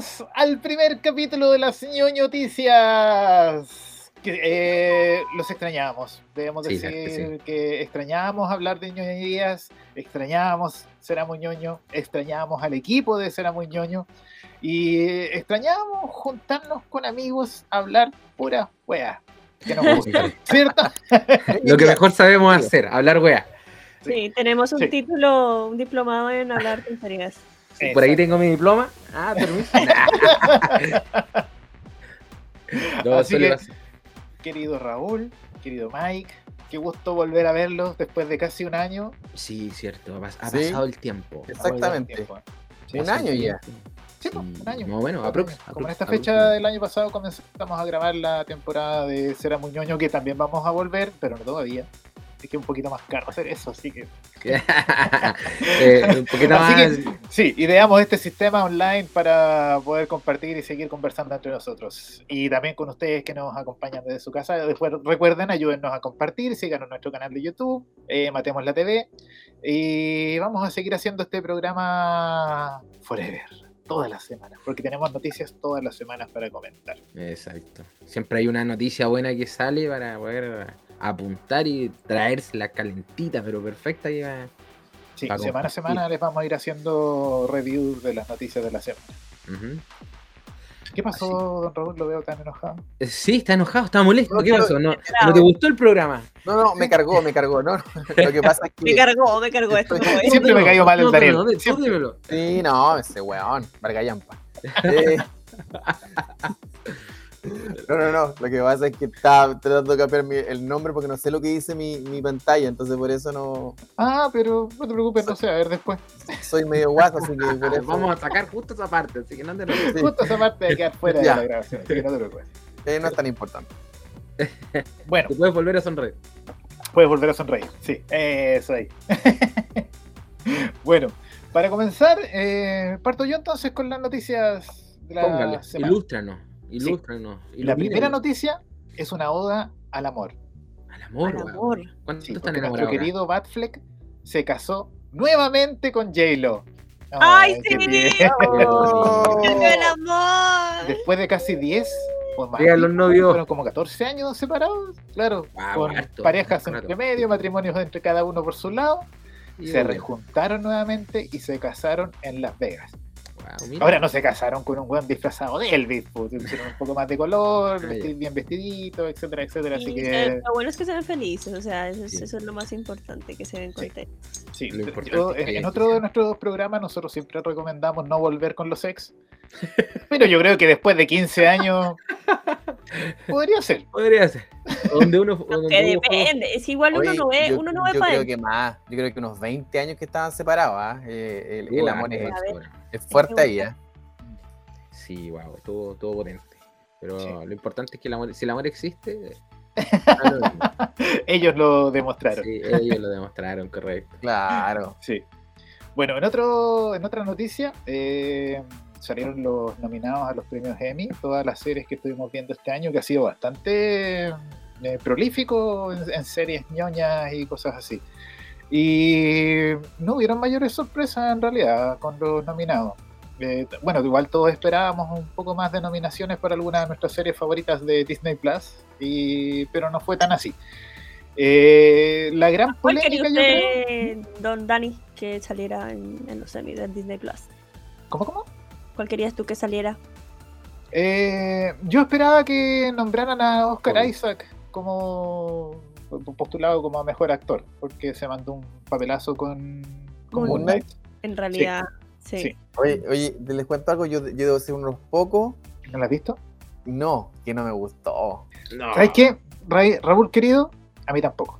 Bienvenidos al primer capítulo de las ñoñoticias. Que, eh, los extrañábamos. Debemos Sí, decir sí. que extrañábamos hablar de ñoñerías, extrañábamos Será muy ñoño, extrañábamos al equipo de Será muy ñoño y extrañábamos juntarnos con amigos a hablar pura wea que nos gusta, ¿cierto? Lo que mejor sabemos hacer, hablar weá. Sí, tenemos un Sí. título, un diplomado en hablar tonterías. Por ahí tengo mi diploma. Ah, permiso. no, Así suele que- pasar. Querido Raúl, querido Mike, qué gusto volver a verlos después de casi un año. Sí, cierto. Ha, pas- ha Sí. pasado el tiempo. Exactamente. Tiempo. Un año ya. Sí, pues, un año. No, bueno, aprox. Como en esta aprox- fecha del año pasado comenzamos a grabar la temporada de Será muy ñoño, que también vamos a volver, pero no todavía. Es que es un poquito más caro hacer eso, así que Eh, un poquito Así más. que- Sí, ideamos este sistema online para poder compartir y seguir conversando entre nosotros. Y también con ustedes que nos acompañan desde su casa. Después, recuerden, ayúdennos a compartir, síganos en nuestro canal de YouTube, eh, Matemos la TV. Y vamos a seguir haciendo este programa forever, todas las semanas, porque tenemos noticias todas las semanas para comentar. Exacto. Siempre hay una noticia buena que sale para poder apuntar y traerse la calentita, pero perfecta. Y va- Sí, semana a semana les vamos a ir haciendo reviews de las noticias de la semana. ¿Qué pasó, don Raúl? Lo veo tan enojado. Eh, Sí, está enojado, está molesto. No, ¿Qué pasó? ¿No, Bravo. ¿no te gustó el programa? No, no, me cargó, me cargó, no. Lo que pasa es Me que. cargó, me cargó esto. como es. Siempre me cayó mal el Daniel. Sí, no, ese weón, Vargallampa. Eh, No, no, no. Lo que pasa es que estaba tratando de cambiar mi- el nombre porque no sé lo que dice mi, mi pantalla, entonces por eso no. Ah, pero no te preocupes, no sé, a ver después. Soy medio guaso, así que por eso. Vamos a sacar justo esa parte, así que no te. Sí. Justo esa parte de quedar fuera Ya. de la grabación, así que no te preocupes. eh, no es tan importante. Bueno, Te puedes volver a sonreír. puedes volver a sonreír. Sí, eso ahí. bueno, para comenzar, eh, parto yo entonces con las noticias de la Póngale, semana. ilústranos, ilústranos. La ilumínanos. primera noticia es una oda al amor. Al amor, Al amor. ¿Cuántos Sí, están nuestro querido Batfleck se casó nuevamente con J-Lo. ¡Ay, qué sí! Oh. ¡El amor! Después de casi 10 o más. Digan los novios. Fueron como 14 años separados, claro, Wow, con harto, parejas harto. entre medio, matrimonios entre cada uno por su lado, Y se rejuntaron nuevamente y se casaron en Las Vegas. Wow, mira. Ahora no se casaron con un buen disfrazado de Elvis, pues, pusieron un poco más de color, vesti- ya. bien vestidito, etcétera, etcétera. Así que eh, Lo bueno es que se ven felices, o sea, eso es, Sí. eso es lo más importante, que se ven Sí. contentos. sí, lo importante yo- es que en, en otro de nuestros programas nosotros siempre recomendamos no volver con los ex. Pero yo creo que después de 15 años podría ser. Podría ser. Donde uno. Uno- depende, es igual uno Oye, no ve, yo, uno no ve yo para creo él. que más, yo creo que unos 20 años que estaban separados, ¿ah? Eh, el, amor es, ver. bueno. es fuerte ahí, ¿ah? Sí, wow, estuvo, estuvo potente. Pero Sí. lo importante es que el amor, si el amor existe, lo. Ellos lo demostraron. Sí, ellos lo demostraron, correcto. Claro. Sí. Bueno, en otro, en otra noticia, eh, salieron los nominados a los premios Emmy, todas las series que estuvimos viendo este año, que ha sido bastante eh, prolífico en, en series ñoñas y cosas así. Y no hubieron mayores sorpresas en realidad con los nominados. Eh, bueno, igual todos esperábamos un poco más de nominaciones para algunas de nuestras series favoritas de Disney Plus, y, pero no fue tan así. Eh, la gran ¿Cuál quería polémica, yo creo. don Dani, que saliera en, en los semis de Disney Plus? ¿Cómo, cómo? ¿Cuál querías tú que saliera? Eh, yo esperaba que nombraran a Oscar. Isaac como postulado como mejor actor, porque se mandó un papelazo con, con Moon Knight. En realidad, sí. Sí. Oye, oye, les cuento algo, yo, yo debo ser unos pocos. ¿No lo has visto? No, que no me gustó. No. ¿Sabes qué? Ra- Raúl, querido, a mí tampoco.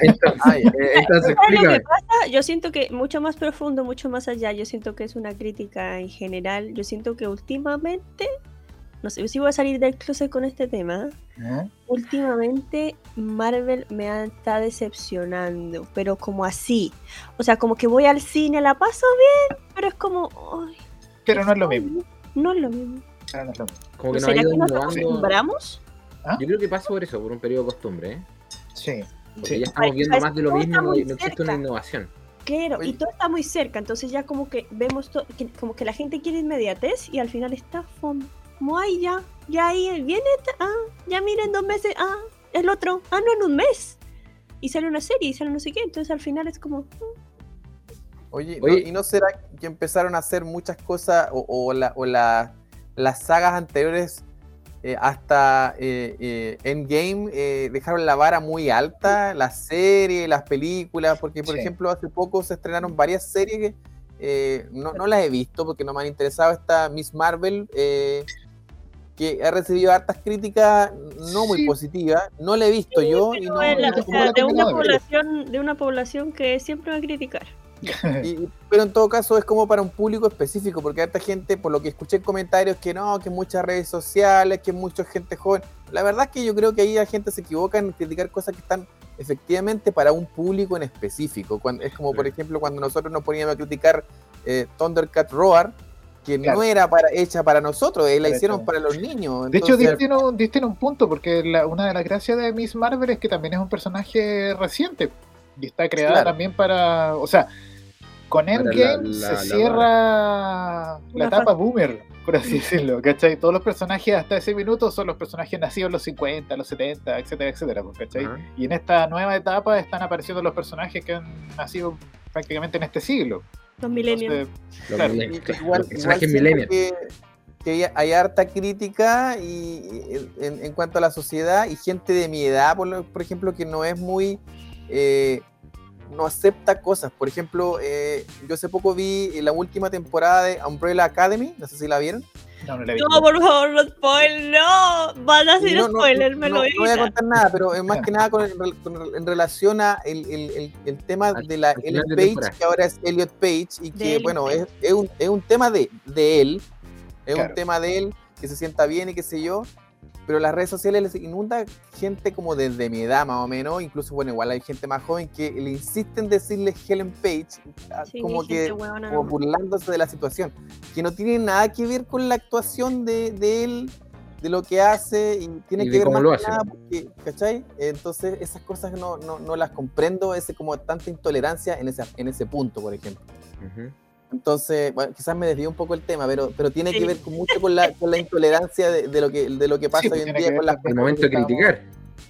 Entonces, Ay, eh, entonces ¿Sabes lo que explícame. pasa? Yo siento que mucho más profundo, mucho más allá, yo siento que es una crítica en general. Yo siento que últimamente, no sé si voy a salir del closet con este tema, ¿Eh? últimamente Marvel me ha- está decepcionando, pero como así. O sea, como que voy al cine, la paso bien, pero es como... ay, Pero no es lo mismo. No es lo mismo. Pero no es lo mismo. Como que ¿O nos ¿Será que nos acostumbramos? Yo creo que pasa por eso, por un periodo de costumbre, ¿eh? Sí. Porque Sí. ya estamos viendo ¿sabes más de lo mismo, no, no existe una innovación. Claro, y Oye. todo está muy cerca, entonces ya como que vemos que, como que la gente quiere inmediatez y al final está fom- como ay ya, ya ahí viene, ah, ya miren dos meses, ah, el otro, ah no en un mes. Y sale una serie y sale no sé qué, entonces al final es como, Oye, Oye. ¿no- ¿y no será que empezaron a hacer muchas cosas o, o la- o la- las sagas anteriores eh, hasta eh, eh, Endgame eh, dejaron la vara muy alta? Las series, las películas, porque por Sí. ejemplo hace poco se estrenaron varias series que eh, no, no las he visto porque no me han interesado. Esta Miss Marvel, eh, que ha recibido hartas críticas no muy Sí. positivas, no la he visto yo y pero no, es la- no o sé sea, cómo la de una población, de una población que siempre va a criticar. Y- pero en todo caso es como para un público específico, porque hay harta gente, por lo que escuché en comentarios, que no, que muchas redes sociales, que mucha gente joven. La verdad es que yo creo que ahí la gente se equivoca en criticar cosas que están efectivamente para un público en específico. Cuando, es como, por ejemplo, cuando nosotros nos poníamos a criticar eh, Thundercat Roar, que Claro. no era para, hecha para nosotros, eh, la hicieron para los niños. De hecho, diste un, diste en un punto, porque la- una de las gracias de Miss Marvel es que también es un personaje reciente. Y está creada Claro. también para. O sea, con la- Endgame la- se la cierra la etapa boomer, por así decirlo. ¿Cachai? Todos los personajes hasta ese minuto son los personajes nacidos en los 50, los 70, etcétera, etcétera. pues, ¿cachai? Y en esta nueva etapa están apareciendo los personajes que han nacido prácticamente en este siglo. Los millennials. Claro. igual, personajes millennials. que, que hay, harta crítica y, y en, en cuanto a la sociedad y gente de mi edad, por ejemplo, que no es muy... eh, no acepta cosas. Por ejemplo, eh, yo hace poco vi la última temporada de Umbrella Academy, no sé si la vieron. no, no la No, por favor, no spoil, no. Van a hacer No, no, spoiler, me no, lo no voy a contar nada, pero es más que nada con, en, con- en relación a el, el- el- el tema Al- de la de Page, temporada. que ahora es Elliot Page, y De que Elliot bueno, Page. es, es un, es un tema de, de él, es Claro. un tema de él, que se sienta bien y qué sé yo, pero las redes sociales les inunda gente como desde mi edad más o menos, incluso bueno, igual hay gente más joven que le insisten decirle Helen Page, ah, Sí, como que como burlándose de la situación, que no tiene nada que ver con la actuación de, de él, de lo que hace, y tiene Y que ver cómo más lo hace. nada porque, ¿cachai? Entonces esas cosas no, no, no las comprendo, ese como tanta intolerancia en ese, en ese punto, por ejemplo. Ujú. Entonces, bueno, quizás me desvío un poco el tema, pero, pero tiene Sí. que ver con mucho con la, con la intolerancia de, de lo que, de lo que pasa Sí, pues hoy en día con las El momento de criticar.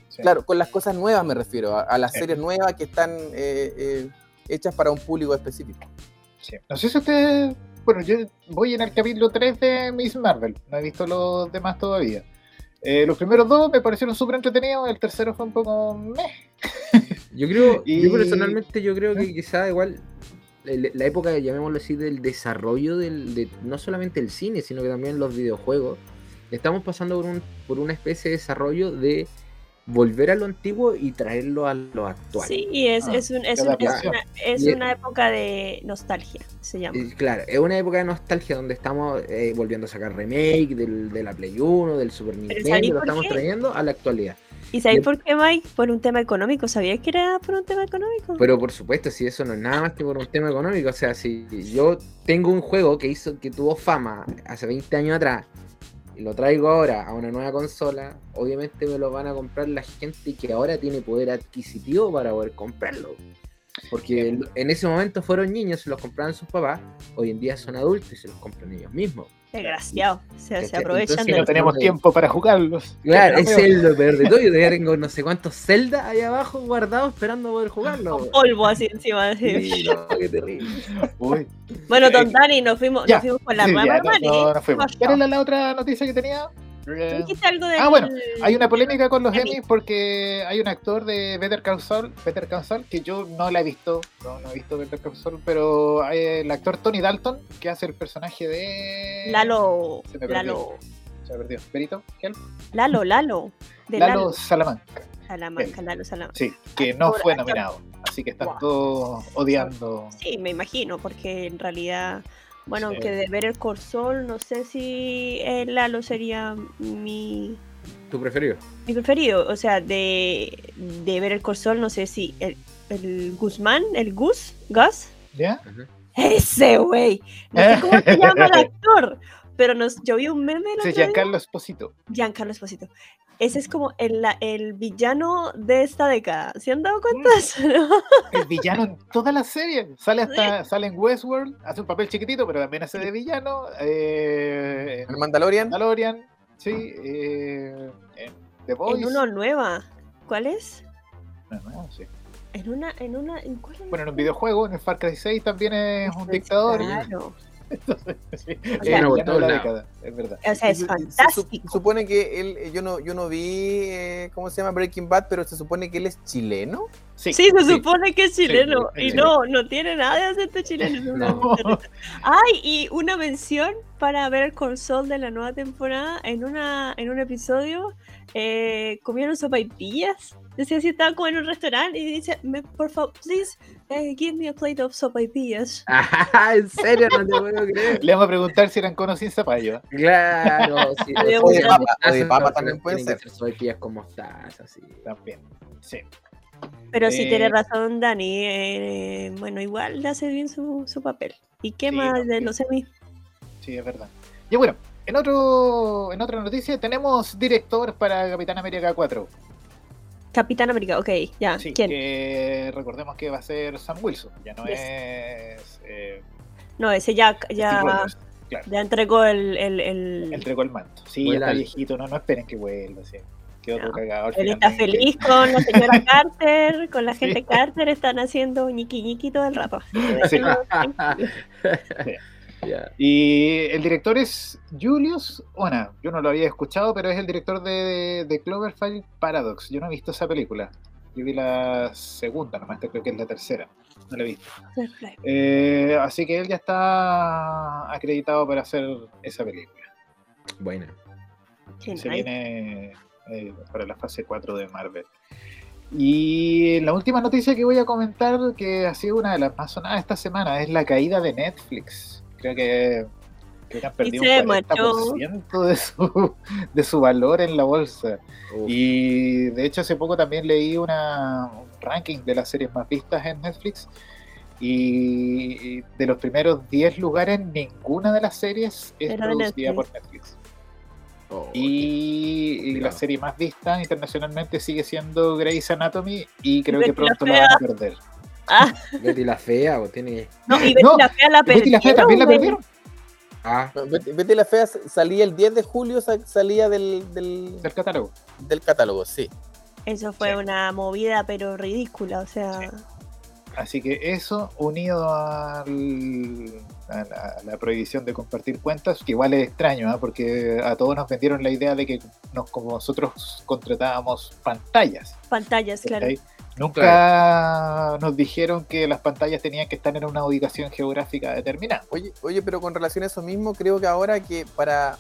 Sí. Claro, con las cosas nuevas me refiero, a, a las Sí. series nuevas que están eh, eh, hechas para un público específico. Sí. No sé si ustedes. Bueno, yo voy en el capítulo 3 de Miss Marvel. No he visto los demás todavía. Eh, los primeros dos me parecieron súper entretenidos. El tercero fue un poco. meh. Yo creo, Y- yo personalmente yo creo que quizá igual la época, llamémoslo así, del desarrollo del, de no solamente el cine, sino que también los videojuegos, estamos pasando por, un, por una especie de desarrollo de volver a lo antiguo y traerlo a lo actual. Sí, y es, Ah, es, un- es, un- es una, es Y- una época de nostalgia, se llama. Y claro, es una época de nostalgia donde estamos eh, volviendo a sacar remake del, de la Play 1, del Super ¿sabéis Nintendo, lo estamos qué? trayendo a la actualidad. ¿Y sabéis por qué, Mike? Por un tema económico. ¿Sabías que era por un tema económico? Pero por supuesto, si eso no es nada más que por un tema económico, o sea, si yo tengo un juego que hizo que tuvo fama hace 20 años atrás y lo traigo ahora a una nueva consola, obviamente me lo van a comprar la gente que ahora tiene poder adquisitivo para poder comprarlo. Porque en ese momento fueron niños, se los compraban sus papás, hoy en día son adultos y se los compran ellos mismos. Desgraciado. Se, se ¿Cachai? aprovechan de no tenemos tiempo para jugarlos. Claro, es lo peor de todo. Yo todavía tengo no sé cuántos Zelda ahí abajo guardados esperando poder jugarlo. con polvo así encima. así. Sí, no, qué terrible. Uy. Bueno, Eh, Don Dani, nos fuimos, ya, nos fuimos por la Sí, rama, ya, no, hermano, no, ¿eh? no fuimos. ¿Qué ¿Cuál era la otra noticia que tenía? Eh, algo Ah, bueno, Hay una polémica con los Emmy. Emmys porque hay un actor de Better Call Saul, Better Call Saul, que yo no la he visto, no, no he visto Better Call Saul, pero hay el actor Tony Dalton que hace el personaje de Lalo. Se me perdió. Lalo. Se me perdió. ¿Perito? ¿Quién? Lalo, Lalo. De Lalo, Lalo. Salamanca. Salamanca, Lalo, Salamanca. Sí, que no Actor, fue actor. nominado. Así que están Wow. todos odiando. Sí, me imagino, porque en realidad, bueno, Sí. aunque de ver el Corsol, no sé si el Lalo sería mi, ¿Tu preferido? mi preferido. O sea, de, de ver el Corsol, no sé si el, el Guzmán, el Gus, Gus, ¿Ya? Ese güey. No sé cómo se llama el actor, pero nos, yo vi un meme el Ese otro. Giancarlo Esposito. Giancarlo Esposito. Ese es como el, la- el villano de esta década. ¿Se han dado cuenta? de eso, no? El villano en toda la serie. Sale hasta sale en Westworld, hace un papel chiquitito, pero también hace de villano. Eh, El en Mandalorian. Mandalorian, sí. eh, en The Voice. En una nueva. ¿Cuál es? No, no, sí. En una, en una, ¿en cuál es? Bueno, en un videojuego, en el Far Cry 6 también es un dictador. Claro. Entonces, sí, sea, de todos la década, es verdad. O sea, es fantástico. supone que él, eh, yo no, yo no vi, eh, ¿cómo se llama? Breaking Bad, pero se supone que él es chileno. Sí, Sí, se sí. supone que es chileno. y no, no tiene nada de acento chileno. No. Ay, y una mención para ver el console de la nueva temporada. En una en un episodio eh, comieron sopaipillas. Decía si estaba como en un restaurante y dice, me, por favor, please, eh, give me a plate of sopaipillas. Ah, en serio, no te puedo creer. Le vamos a preguntar si eran con o sin zapallo. ¿eh? Claro, sí. O de papa, o de papa también pueden tienen ser. que sopaipillas con mostaza, así. También. Sí. Pero sí tiene Eh, razón Dani. eh, bueno, igual le hace bien su, su papel. ¿Y qué Sí, más no, de sí. los semis? Sí, es verdad. Y bueno, en otro en otra noticia tenemos director para Capitán América 4. Capitán América, ok, ya. Sí, ¿Quién? que recordemos que va a ser Sam Wilson, ya no Yes. es eh, No, ese ya, ya, Rogers, claro, ya entregó el, el, el- entregó el manto. Sí, Vuela ya está viejito, no, no esperen que vuelva, sí. Quedó todo No, cagado. Él está feliz con la señora Carter, con la Sí. gente Carter, están haciendo ñiqui ñiqui todo el rato. Sí. Y el director es Julius Ona. Yo no lo había escuchado, pero es el director de, de Cloverfield Paradox. Yo no he visto esa película. Yo vi la segunda, nomás creo que es la tercera. No la he visto. Eh, así que él ya está acreditado para hacer esa película. Bueno. Qué Se nice. viene eh, para la fase 4 de Marvel. Y la última noticia que voy a comentar, que ha sido una de las más sonadas esta semana, es la caída de Netflix. Creo que, creo que han perdido un marchó. 40% de su, de su valor en la bolsa. Y de hecho hace poco también leí una, un ranking de las series más vistas en Netflix. Y de los primeros 10 lugares, ninguna de las series es producida Netflix. por Netflix. oh, Y, y la serie más vista internacionalmente sigue siendo Grey's Anatomy y creo que pronto la van a perder. Ah, Betty la fea, o tiene. no, y Betty No, la Fea la Betty la Fea también la perdieron, perdieron Ah, Betty, Betty la Fea salía el 10 de julio, sa- salía del, del, del catálogo. del catálogo, sí. Eso fue Sí. una movida, pero ridícula, o sea. Sí. Así que eso, unido al- a, la, a la prohibición de compartir cuentas, que igual es extraño, ¿ah? porque a todos nos vendieron la idea de que nos, como nosotros contratábamos pantallas. Pantallas, claro. Nunca nos dijeron que las pantallas tenían que estar en una ubicación geográfica determinada. Oye, oye, pero con relación a eso mismo, creo que ahora que para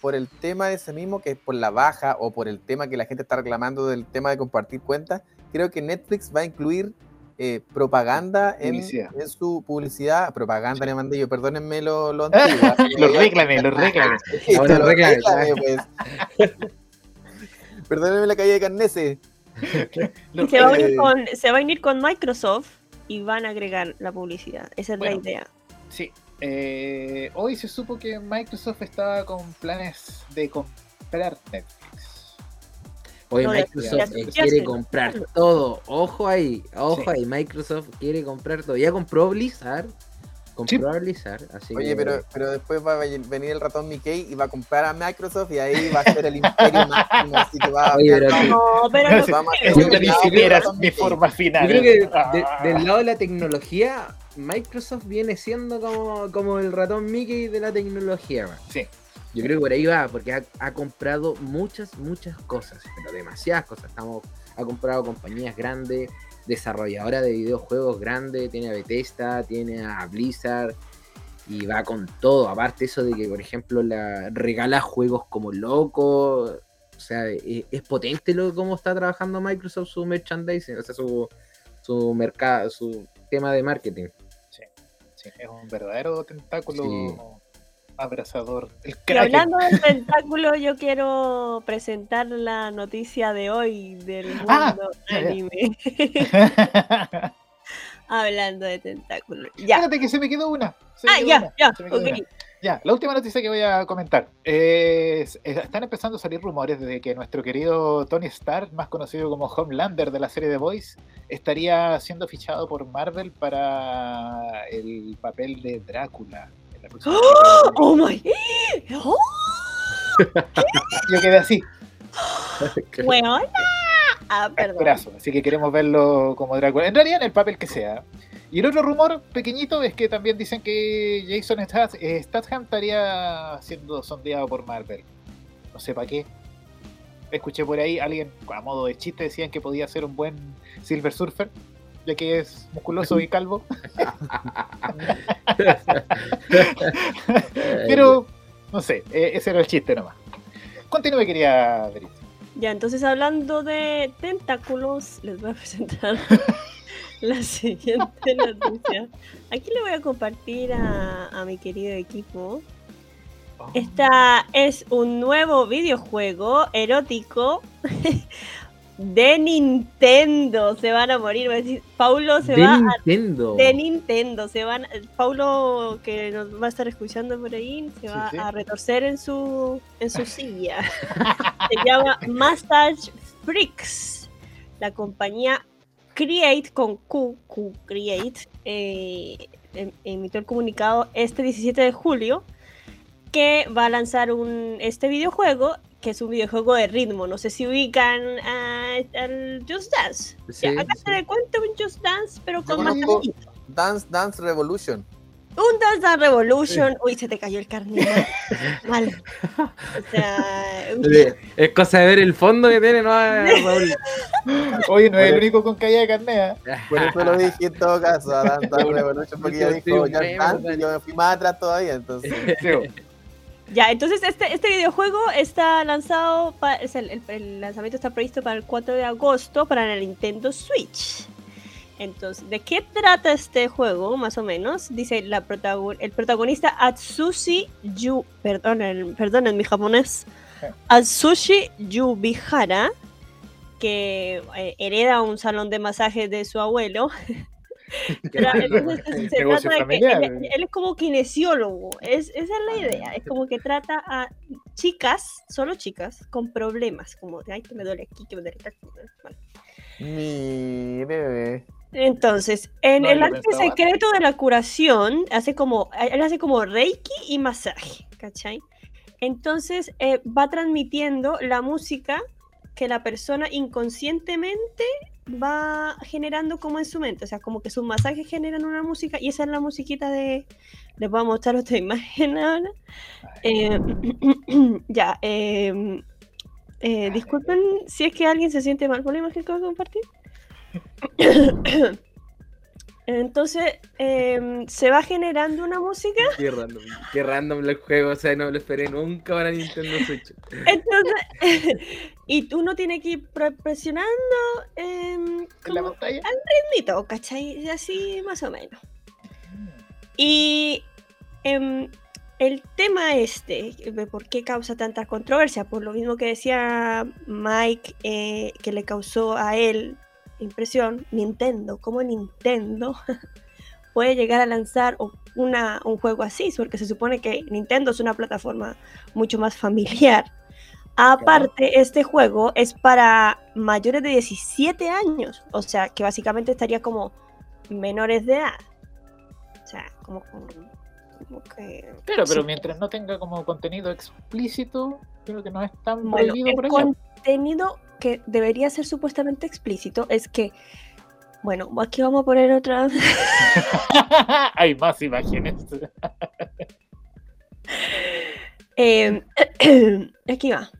por el tema de ese mismo, que es por la baja o por el tema que la gente está reclamando del tema de compartir cuentas, creo que Netflix va a incluir eh, propaganda en, su publicidad. Propaganda le mandé yo, perdónenme lo, lo antiguo. ¿ah? Los reclame, los reclame. Ahora Lo reclame, reclame, pues. Perdónenme la calle de Carnese. Los Se va, a unir con, se va a unir con Microsoft y van a agregar la publicidad. Esa es Bueno. la idea. Sí. eh, hoy se supo que Microsoft estaba con planes de comprar Netflix. Hoy No, Microsoft ya- eh, ya quiere comprar todo. Ojo ahí, ojo Sí. ahí. Microsoft quiere comprar todo. Ya compró Blizzard. Compró Blizzard. Así Oye, que- pero, pero después va a venir el ratón Mickey y va a comprar a Microsoft y ahí va a ser el imperio máximo. Así que va a Oye, pero No, pero no ni siquiera ratón mi forma final. Yo creo que de- Ah. del lado de la tecnología, Microsoft viene siendo como, como el ratón Mickey de la tecnología. man. Sí. Yo creo que por ahí va, porque ha, ha comprado muchas, muchas cosas, pero demasiadas cosas. Estamos, ha comprado compañías grandes, desarrolladoras de videojuegos grandes, tiene a Bethesda, tiene a Blizzard y va con todo. Aparte eso de que, por ejemplo, la regala juegos como loco. O sea, e- es, potente lo cómo está trabajando Microsoft su merchandising, o sea, su, su mercado, su tema de marketing. Sí, es un verdadero tentáculo Sí. Abrazador. El Y hablando del tentáculo, yo quiero presentar la noticia de hoy del mundo Ah, ya. anime. hablando de tentáculo. Ya. Espérate que se me quedó una. me Ah, quedó ya, una, ya, una. La última noticia que voy a comentar. es- es- están empezando a salir rumores de que nuestro querido Tony Stark, más conocido como Homelander de la serie The Voice, estaría siendo fichado por Marvel para el papel de Drácula. Próxima película. ¡Oh, my! ¡Oh, Yo quedé así, weona! Ah, perdón. actorazo, así que queremos verlo como Drácula. En realidad, en el papel que sea. Y el otro rumor pequeñito es que también dicen que Jason eh, Statham estaría siendo sondeado por Marvel. No sé para qué. Escuché por ahí alguien, a modo de chiste, decían que podía ser un buen Silver Surfer, ya que es musculoso y calvo. Pero, no sé, eh, ese era el chiste nomás. Continúe, quería ver. Ya, entonces hablando de tentáculos, les voy a presentar la siguiente noticia. Aquí le voy a compartir a, a mi querido equipo. Esta es un nuevo videojuego erótico de Nintendo. Se van a morir. va a decir, Paulo se de va a Nintendo. de Nintendo. Se van, Paulo, que nos va a estar escuchando por ahí, se Sí, va sí. a retorcer en su, en su silla. se llama Massage Freaks. La compañía Create con Q, Q Create, eh, em- emitió el comunicado este 17 de julio que va a lanzar un, este videojuego que es un videojuego de ritmo. No sé si ubican a- al Just Dance. Sí, Ya, acá sí. te le cuento un Just Dance, pero Yo con más cariñito. Dance Dance Revolution. Un Dance Dance Revolution. Uy, se te cayó el carnet. Mal. O sea, Es cosa de ver el fondo que tiene, ¿no? Oye, no es el único con caída de carnea. Por eso lo dije en todo caso, a Dance Dance Revolution, porque ya Sí, dijo meme, Dance y yo me fui más atrás todavía, entonces. Ya, entonces este, este videojuego está lanzado, es el, el- el lanzamiento está previsto para el 4 de agosto para la Nintendo Switch. Entonces, ¿de qué trata este juego, más o menos? Dice la protagon- el protagonista Atsushi Yu, perdonen, perdonen mi japonés, Atsushi Yubihara, que eh, hereda un salón de masajes de su abuelo. Pero, entonces, se trata de que familiar. él, él es como kinesiólogo, es, esa es la idea, es como que trata a chicas, solo chicas, con problemas, como de, ay, que me duele aquí, que me duele acá". Mi bebé. Entonces, en No, el arte secreto de la curación, hace como, él hace como reiki y masaje, ¿cachai? Entonces, eh, va transmitiendo la música que la persona inconscientemente va generando como en su mente, o sea, como que sus masajes generan una música y esa es la musiquita de... Les voy a mostrar otra imagen ahora. Eh, ya, eh, eh, disculpen si es que alguien se siente mal por la imagen que voy a compartir. Entonces em, se va generando una música. Qué random, qué random el juego, o sea, no lo esperé nunca para Nintendo Switch. Entonces, y uno tiene que ir pre- presionando em, ¿En la como pantalla? ritmito, ¿cachai? Así más o menos. Y em, el tema este, por qué causa tanta controversia, por lo mismo que decía Mike, eh, que le causó a él impresión, Nintendo, como Nintendo puede llegar a lanzar una, un juego así, porque se supone que Nintendo es una plataforma mucho más familiar. Aparte, este juego es para mayores de 17 años, o sea, que básicamente estaría como menores de edad. O sea, como, que... Pero Sí. mientras no tenga como contenido explícito, creo que no es tan Bueno, prohibido el por allá. contenido que debería ser supuestamente explícito es que, bueno, aquí vamos a poner otra... Hay más imágenes. Eh, aquí va.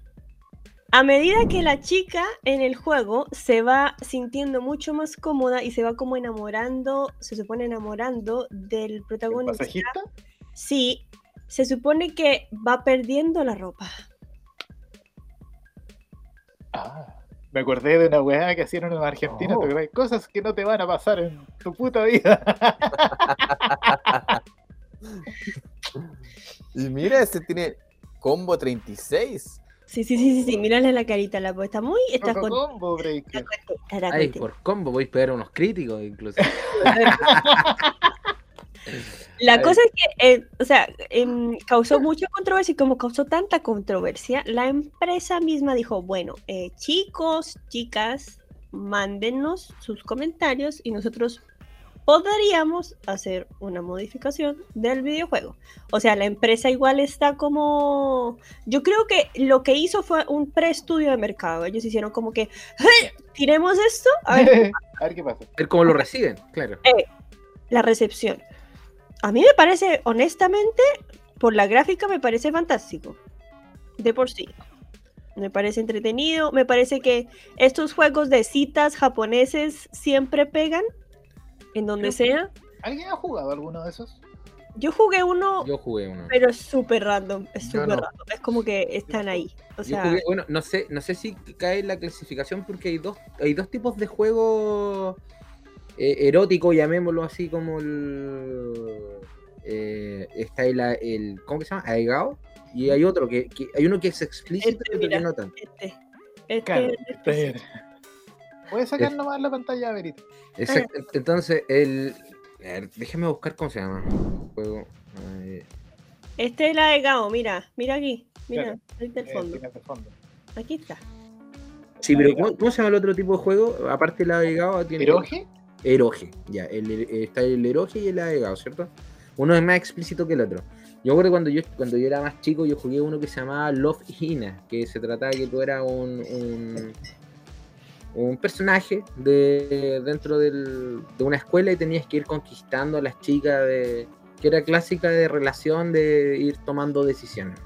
A medida que la chica en el juego se va sintiendo mucho más cómoda y se va como enamorando, se supone enamorando del ¿El protagonista, sí, se supone que va perdiendo la ropa. Ah, me acordé de una weá que hacían en Argentina. Oh. Cosas que no te van a pasar en tu puta vida. Y mira, este tiene combo 36. Sí, sí, sí, sí, sí, mírale la carita, la pues está muy, está con- Combo Breaker. Ay, por combo voy a pegar unos críticos incluso. La cosa es que, eh, o sea, em, causó mucha controversia y como causó tanta controversia, la empresa misma dijo, bueno, eh, chicos, chicas, mándenos sus comentarios y nosotros podríamos hacer una modificación del videojuego. O sea, la empresa igual está como... Yo creo que lo que hizo fue un preestudio de mercado. Ellos hicieron como que, tiremos esto, a ver A ver qué pasa. ver cómo lo reciben, claro. la recepción. A mí me parece, honestamente, por la gráfica me parece fantástico. De por sí. Me parece entretenido. Me parece que estos juegos de citas japoneses siempre pegan. En donde sea. ¿Alguien ha jugado alguno de esos? Yo jugué uno, Yo jugué uno. pero es súper random. Es súper no. random. Es como que están ahí. O Yo sea, jugué- bueno, no sé, no sé si cae en la clasificación porque hay dos, hay dos tipos de juego eh, erótico, llamémoslo así como el eh, está el, el ¿cómo que se llama? Aegao y hay otro que, que- hay uno que es explícito Este, y otro que mira. no tanto. este. Este Claro, es explícito. Puedes sacar Es- nomás la pantalla, Verito. Exacto. Entonces el a ver, déjame buscar cómo se llama. Juego. Este es la de Gao, mira, mira aquí. Mira, Claro. ahí del Eh, fondo. de. Aquí está. sí, pero ¿cómo, cómo se llama el otro tipo de juego? Aparte de la Aegao tiene ¿Eroge? Eroge, ya, el, está el Eroge y el Aegao, ¿cierto? Uno es más explícito que el otro. Yo recuerdo cuando yo, cuando yo era más chico, yo jugué uno que se llamaba Love Hina, que se trataba de que tú eras un, un, un personaje de, dentro del- de una escuela y tenías que ir conquistando a las chicas, de, que era clásica de relación de ir tomando decisiones.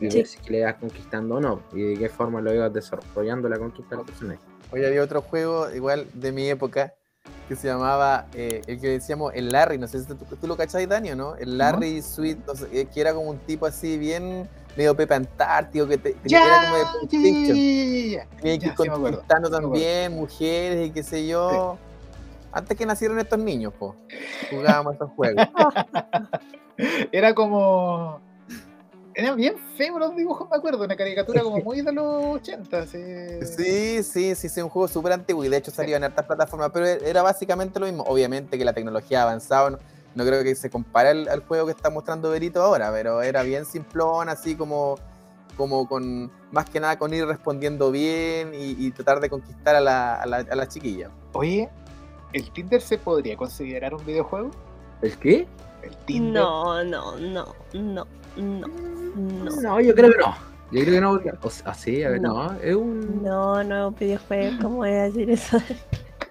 Y Sí. ver si le ibas conquistando o no, y de qué forma lo ibas desarrollando la conquista del personaje. Hoy había otro juego igual de mi época que se llamaba eh, el que decíamos el Larry, no sé si tú, tú lo cachai, Dani, no? El Larry Sweet, no sé, eh, que era como un tipo así bien medio Pepe Antártico, que te, era como de Tenía que ir conquistando también mujeres y qué sé yo. Antes que nacieron estos niños, po, jugábamos estos juegos. Era como. Eran bien feos los dibujos, me acuerdo. Una caricatura como muy de los 80. Sí, Sí, sí, sí, sí, un juego súper antiguo y de hecho salió en hartas plataformas, pero e, era básicamente lo mismo. Obviamente que la tecnología ha avanzado, no, no creo que se compare al, al juego que está mostrando Berito ahora, pero era bien simplón, así como, como con, más que nada con ir respondiendo bien y, y tratar de conquistar a la, a, la, a la chiquilla. Oye, ¿el Tinder se podría considerar un videojuego? ¿El qué? El Tinder. No, no, no, no, no, no. No, yo creo que no. Yo creo que no, porque. O sea, sí, a ver, No. no. es un. No, no, videojuego, ¿cómo voy a decir eso?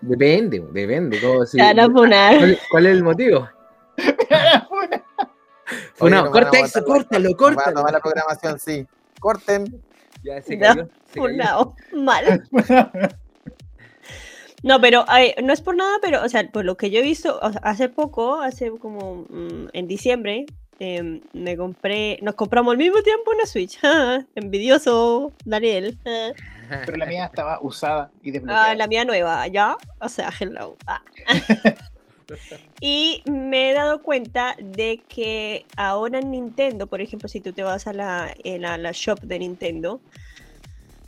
Depende, depende. A funar. ¿Cuál, cuál es el motivo? Oye, no, corta eso, la- córtalo, Van a córtalo. la programación, sí. Corten. Ya se No, cayó. se cayó. Funado. Mal. No, pero ay, no es por nada, pero, o sea, por lo que yo he visto, o sea, hace poco, hace como mm, en diciembre, em, me compré, nos compramos al mismo tiempo una Switch. Ah, envidioso, Daniel. Ah. Pero la mía estaba usada y desbloqueada. Ah, la mía nueva, ¿ya? O sea, hello. Ah. y me he dado cuenta de que ahora en Nintendo, por ejemplo, si tú te vas a la, en la, la shop de Nintendo,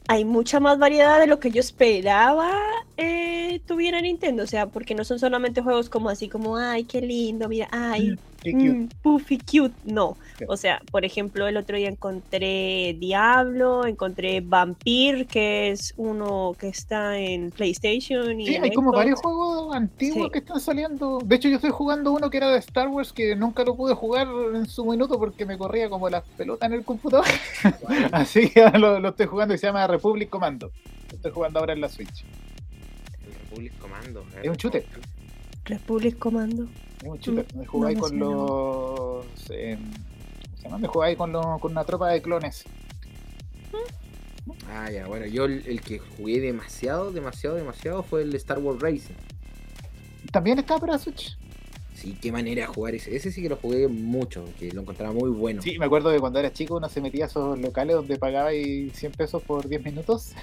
hay mucha más variedad de lo que yo esperaba eh, tuviera Nintendo. O sea, porque no son solamente juegos como así como, ay, qué lindo, mira, ay, Qué cute. Mm, Puffy cute, no. O sea, por ejemplo, el otro día encontré Diablo, encontré Vampir, que es uno que está en PlayStation. Y Sí, hay como varios juegos antiguos Sí. que están saliendo. De hecho, yo estoy jugando uno que era de Star Wars que nunca lo pude jugar en su minuto porque me corría como las pelotas en el computador. Así que ahora lo, lo estoy jugando y se llama Republic Commando. Lo estoy jugando ahora en la Switch. El Republic Commando. ver. Es un shooter. Republic Commando. Es un shooter. Me jugáis con los. eh. Me jugáis con, los- con una tropa de clones. Ah, ya, bueno, yo el, el que jugué demasiado, demasiado, demasiado fue el Star Wars Racing. También está para Switch. Sí, qué manera de jugar ese. Ese sí que lo jugué mucho, que lo encontraba muy bueno. Sí, me acuerdo que cuando era chico uno se metía a esos locales donde pagaba y 100 pesos por 10 minutos.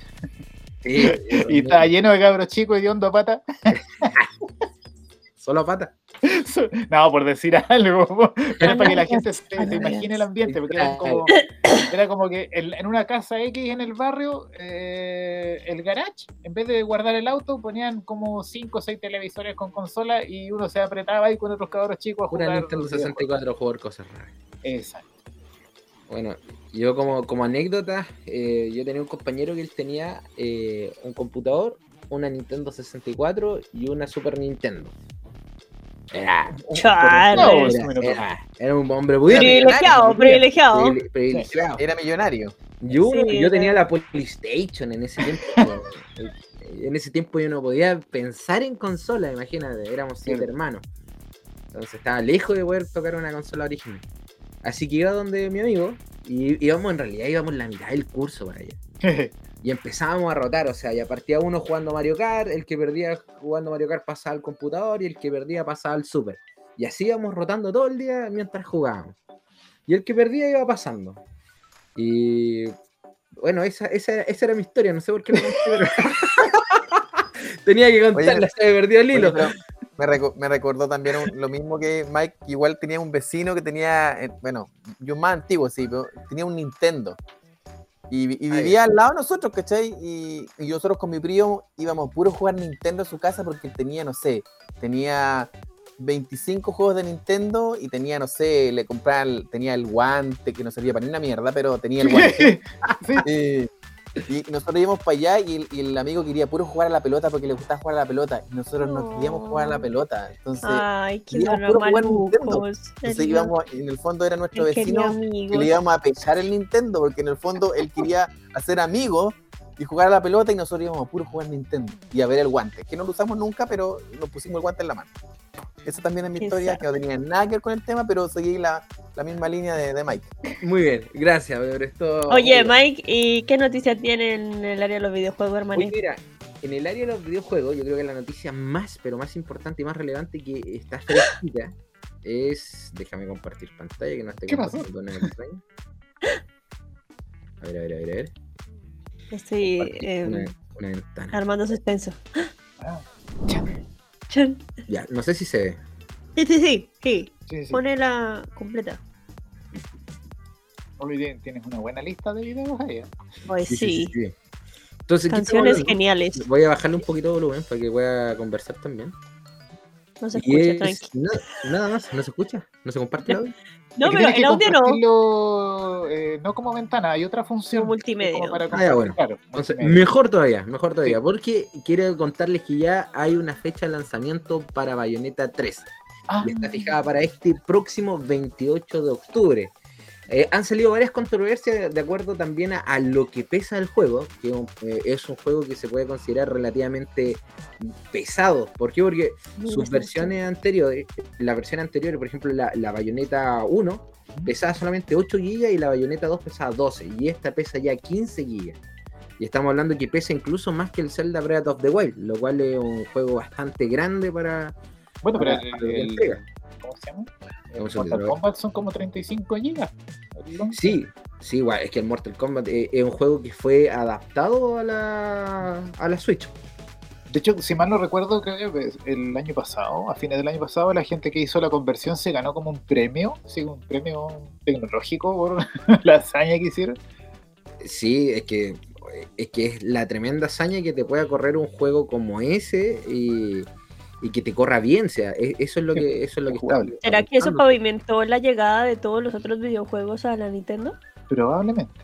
Sí, Y estaba lleno de cabros chicos y de hondo pata. Solo a pata. No, por decir algo. Pero es para que la gente se, imagine el ambiente, porque era como, era como que en, en una casa X en el barrio, eh, el garage, en vez de guardar el auto, ponían como 5 o 6 televisores con consola y uno se apretaba ahí con otros cabros chicos a jugar. Nintendo videojuegos. 64 jugar cosas raras. Exacto. Bueno, yo como, como anécdota, eh, yo tenía un compañero que él tenía eh, un computador, una Nintendo 64 y una Super Nintendo. Era, era, era- era un hombre pudiente. Privilegiado, privilegiado. privile- privilegiado. Era millonario. Yo, Sí, yo tenía la PlayStation en ese tiempo. en ese tiempo yo no podía pensar en consola, imagínate, éramos siete hermanos. Entonces estaba lejos de poder tocar una consola original. Así que iba donde mi amigo y íbamos en realidad íbamos la mitad del curso para allá. Y empezábamos a rotar, o sea, ya partía uno jugando Mario Kart, el que perdía jugando Mario Kart pasaba al computador y el que perdía pasaba al Super. Y así íbamos rotando todo el día mientras jugábamos. Y el que perdía iba pasando. Y bueno, esa, esa, esa era mi historia, no sé por qué la conté, pero tenía que contarla, se me perdió el hilo. Oye, me, reco- me recordó también un- lo mismo que Mike, igual tenía un vecino que tenía, eh, bueno, yo más antiguo, sí, pero tenía un Nintendo. Y, y vivía al lado de nosotros, ¿cachai? Y, y nosotros con mi primo íbamos puro a jugar Nintendo en su casa porque tenía, no sé, tenía 25 juegos de Nintendo y tenía, no sé, le compraba, el- tenía el guante que no servía para ni una mierda, pero tenía el guante. Sí. Y, nosotros íbamos para allá y el, y el amigo quería puro jugar a la pelota porque le gustaba jugar a la pelota. Y nosotros no, queríamos jugar a la No. pelota. Entonces, Ay, qué íbamos puro a jugar Nintendo. entonces íbamos, en el fondo era nuestro vecino que le íbamos a pechar el Nintendo porque en el fondo él quería hacer amigos y jugar a la pelota y nosotros íbamos a puro jugar Nintendo y a ver el guante, que no lo usamos nunca, pero nos pusimos el guante en la mano. Esa también es mi historia, que no tenía nada que ver con el tema, pero seguí la, la misma línea de, de Mike. Muy bien, gracias por esto. Oye, Mike, ¿y qué noticias tiene en el área de los videojuegos, hermano? Oye, mira, en el área de los videojuegos, yo creo que la noticia más, pero más importante y más relevante que está fresquita es. Déjame compartir pantalla, que no esté ¿Qué pasó? compartiendo nada extraño. A ver, a ver, a ver, a ver. Estoy Compartir eh, una, una ventana. armando suspenso. Ah, Chan. Ya, no sé si se ve. Sí, sí, sí, sí. sí, sí. Ponela completa. Tien- tienes una buena lista de videos ahí. ¿eh? Pues sí. sí. Entonces, ¿qué estamos Canciones geniales. Voy a bajarle un poquito de volumen para que pueda conversar también. No se Y escucha, es tranqui. nada, nada más, no se escucha, no se comparte el audio. No, pero el audio no. eh, no como ventana, hay otra función. Como multimedia. como para Ah, ya, bueno. claro, Entonces, mejor todavía, mejor todavía, porque quiero contarles que ya hay una fecha de lanzamiento para Bayonetta 3. Ah, y está fijada para este próximo 28 de octubre. Eh, han salido varias controversias de acuerdo también a, a lo que pesa el juego, que un- eh, es un juego que se puede considerar relativamente pesado. ¿Por qué? Porque sus versiones anteriores, la versión anterior, por ejemplo, la, la Bayonetta 1, pesaba solamente 8 GB y la Bayonetta 2 pesaba 12, y esta pesa ya 15 GB. Y estamos hablando que pesa incluso más que el Zelda Breath of the Wild, lo cual es un juego bastante grande para, bueno, pero el, para el-. ¿cómo se llama? El Mortal. Kombat son como 35 gigas. Sí, sí, igual, es que el Mortal Kombat eh, es un juego que fue adaptado a la, a la Switch. De hecho, si mal no recuerdo, creo que el año pasado, a fines del año pasado, la gente que hizo la conversión se ganó como un premio, sí, un premio tecnológico por la hazaña que hicieron. Sí, es que es que es la tremenda hazaña que te pueda correr un juego como ese y, y que te corra bien, o sea, e- eso es lo que eso es lo que está- Jugable. ¿Será que eso pavimentó la llegada de todos los otros videojuegos a la Nintendo? Probablemente.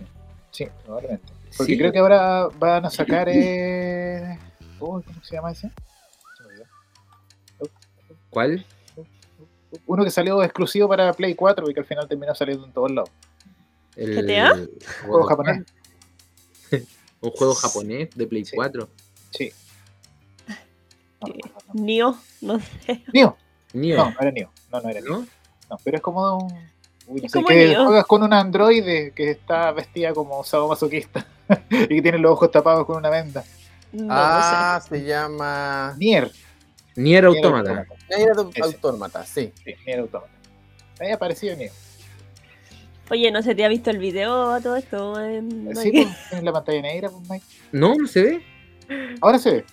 Sí, probablemente. Porque Sí. creo que ahora van a sacar. Eh... ¿Cómo se llama ese? ¿Cuál? Uno que salió exclusivo para Play 4 y que al final terminó saliendo en todos lados. El GTA? Juego japonés. Un juego japonés de Play Sí. 4. Sí. Nio, no sé. Nioh. Nioh, No, no era Nioh. No, no era Nioh. ¿no? No, pero es como un. Uy, no sé, que juegas con un androide que está vestida como sadomasoquista y que tiene los ojos tapados con una venda. No, ah, se llama. Nier. Nier Nier Automata. Nier. Automata, sí. Sí, Nier Automata. Ahí ha aparecido Nier. Oye, ¿no se te ha visto el video a todo esto? en- Sí, pues, tienes la pantalla negra, pues, Mike. No, no se ve. Ahora se ve.